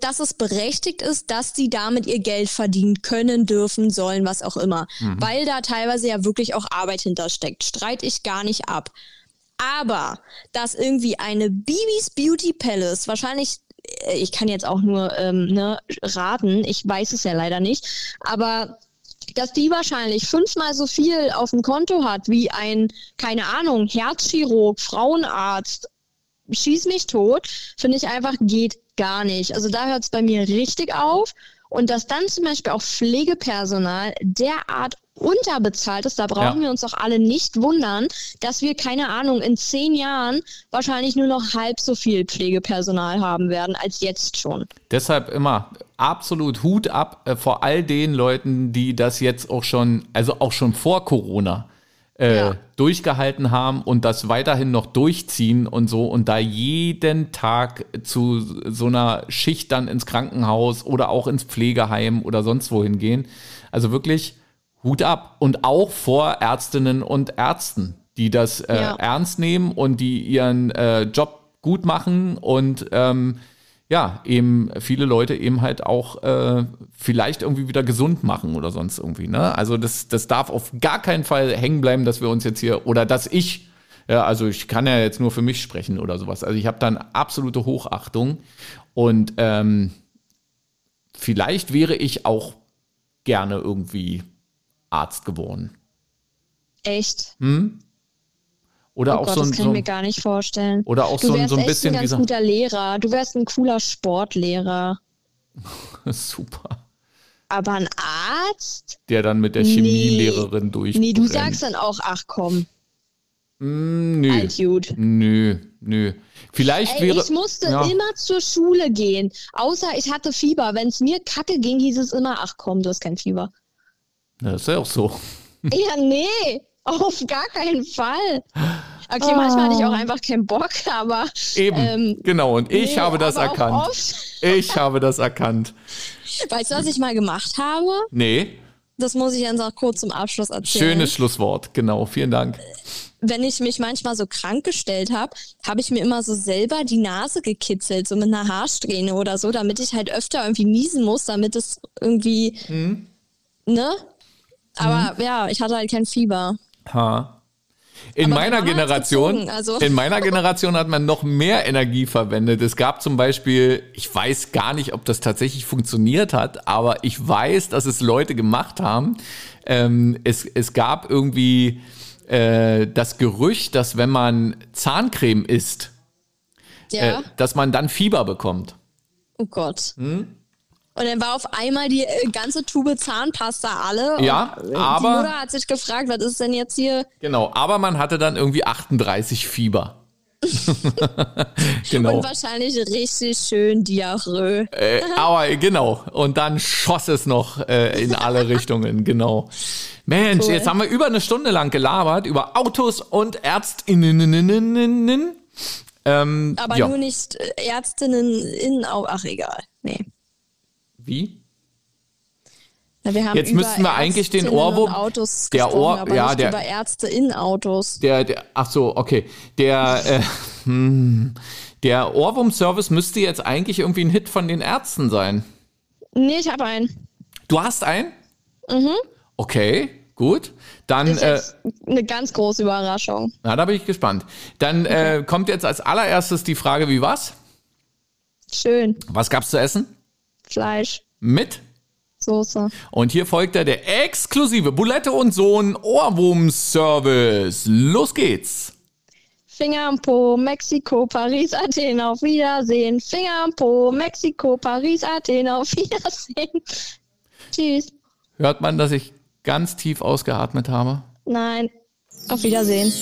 dass es berechtigt ist, dass die damit ihr Geld verdienen können, dürfen, sollen, was auch immer. Mhm. Weil da teilweise ja wirklich auch Arbeit hintersteckt. Streite ich gar nicht ab. Aber, dass irgendwie eine Bibis Beauty Palace wahrscheinlich äh, ich kann jetzt auch nur ähm, ne, raten, ich weiß es ja leider nicht, aber dass die wahrscheinlich fünfmal so viel auf dem Konto hat wie ein, keine Ahnung, Herzchirurg, Frauenarzt, schieß mich tot, finde ich einfach geht gar nicht. Also da hört es bei mir richtig auf. Und dass dann zum Beispiel auch Pflegepersonal derart unterbezahlt ist, da brauchen Ja. wir uns doch alle nicht wundern, dass wir, keine Ahnung, in zehn Jahren wahrscheinlich nur noch halb so viel Pflegepersonal haben werden als jetzt schon. Deshalb immer absolut Hut ab äh, vor all den Leuten, die das jetzt auch schon, also auch schon vor Corona äh, Ja. durchgehalten haben und das weiterhin noch durchziehen und so und da jeden Tag zu so einer Schicht dann ins Krankenhaus oder auch ins Pflegeheim oder sonst wohin gehen. Also wirklich Hut ab und auch vor Ärztinnen und Ärzten, die das äh, Ja. ernst nehmen und die ihren äh, Job gut machen und ähm, ja, eben viele Leute eben halt auch äh, vielleicht irgendwie wieder gesund machen oder sonst irgendwie. Ne? Also das, das darf auf gar keinen Fall hängen bleiben, dass wir uns jetzt hier oder dass ich, ja, also ich kann ja jetzt nur für mich sprechen oder sowas. Also ich habe dann absolute Hochachtung und ähm, vielleicht wäre ich auch gerne irgendwie Arzt geworden. Echt? Oder oh auch Gott, so ein, das kann so ich mir gar nicht vorstellen. oder auch du so ein, wärst so ein echt bisschen ein ganz guter Lehrer. Du wärst ein cooler Sportlehrer. super, Aber ein Arzt? der dann mit der Nee. Chemielehrerin durch. Nee, du sagst dann auch, ach komm, nö. alt gut. Nö, nö. Vielleicht Ey, wäre. ich musste ja. immer zur Schule gehen. Außer ich hatte Fieber. Wenn es mir kacke ging, hieß es immer, ach komm, du hast kein Fieber. Ja, Das ist ja auch so. ja, nee, auf gar keinen Fall. Okay, manchmal hatte ich auch einfach keinen Bock, aber Eben. Ähm, genau. Und ich nee, habe das auch erkannt. Ich habe das erkannt. weißt du, was ich mal gemacht habe? Nee. Das muss ich jetzt noch kurz zum Abschluss erzählen. Schönes Schlusswort. Genau. Vielen Dank. wenn ich mich manchmal so krank gestellt habe, habe ich mir immer so selber die Nase gekitzelt, so mit einer Haarsträhne oder so, damit ich halt öfter irgendwie niesen muss, damit es irgendwie, Mhm. ne? Aber ja, ich hatte halt kein Fieber. Ha. In Aber meiner Generation, gezogen, also- in meiner Generation hat man noch mehr Energie verwendet. Es gab zum Beispiel, ich weiß gar nicht, ob das tatsächlich funktioniert hat, aber ich weiß, dass es Leute gemacht haben. Ähm, es, es gab irgendwie äh, das Gerücht, dass wenn man Zahncreme isst, Ja. äh, dass man dann Fieber bekommt. oh Gott. Hm? Und dann war auf einmal die äh, ganze Tube Zahnpasta alle. Ja, und, aber- Die Mutter hat sich gefragt, was ist denn jetzt hier? Genau, aber man hatte dann irgendwie 38 Fieber. genau. Und wahrscheinlich richtig schön Diarrhoe. Äh, aber genau. Und dann schoss es noch äh, in alle Richtungen, genau. Mensch, Cool. jetzt haben wir über eine Stunde lang gelabert über Autos und Ärztinnen. Ähm, Aber ja. nur nicht äh, Ärztinnen in, ach egal. Nee. Wie? Jetzt müssten wir eigentlich den Ohrwurm- Autos der Ohr- ja, der- über Ärzte in Autos. Der, der, ach so, okay. Der, äh, hm, der Ohrwurm-Service müsste jetzt eigentlich irgendwie ein Hit von den Ärzten sein. Nee, ich habe einen. Du hast einen? Mhm. Okay, gut. Dann, Das ist äh, eine ganz große Überraschung. na, da bin ich gespannt. Dann äh, kommt jetzt als allererstes die Frage, wie was? Schön. Was gab's zu essen? Fleisch, Mit? Soße. Und hier folgt er der exklusive Bulette und Sohn Ohrwurm-Service. Los geht's. Finger am Po, Mexiko, Paris, Athen, auf Wiedersehen. Finger am Po, Mexiko, Paris, Athen, auf Wiedersehen. Tschüss. Hört man, dass ich ganz tief ausgeatmet habe? Nein. Auf Wiedersehen.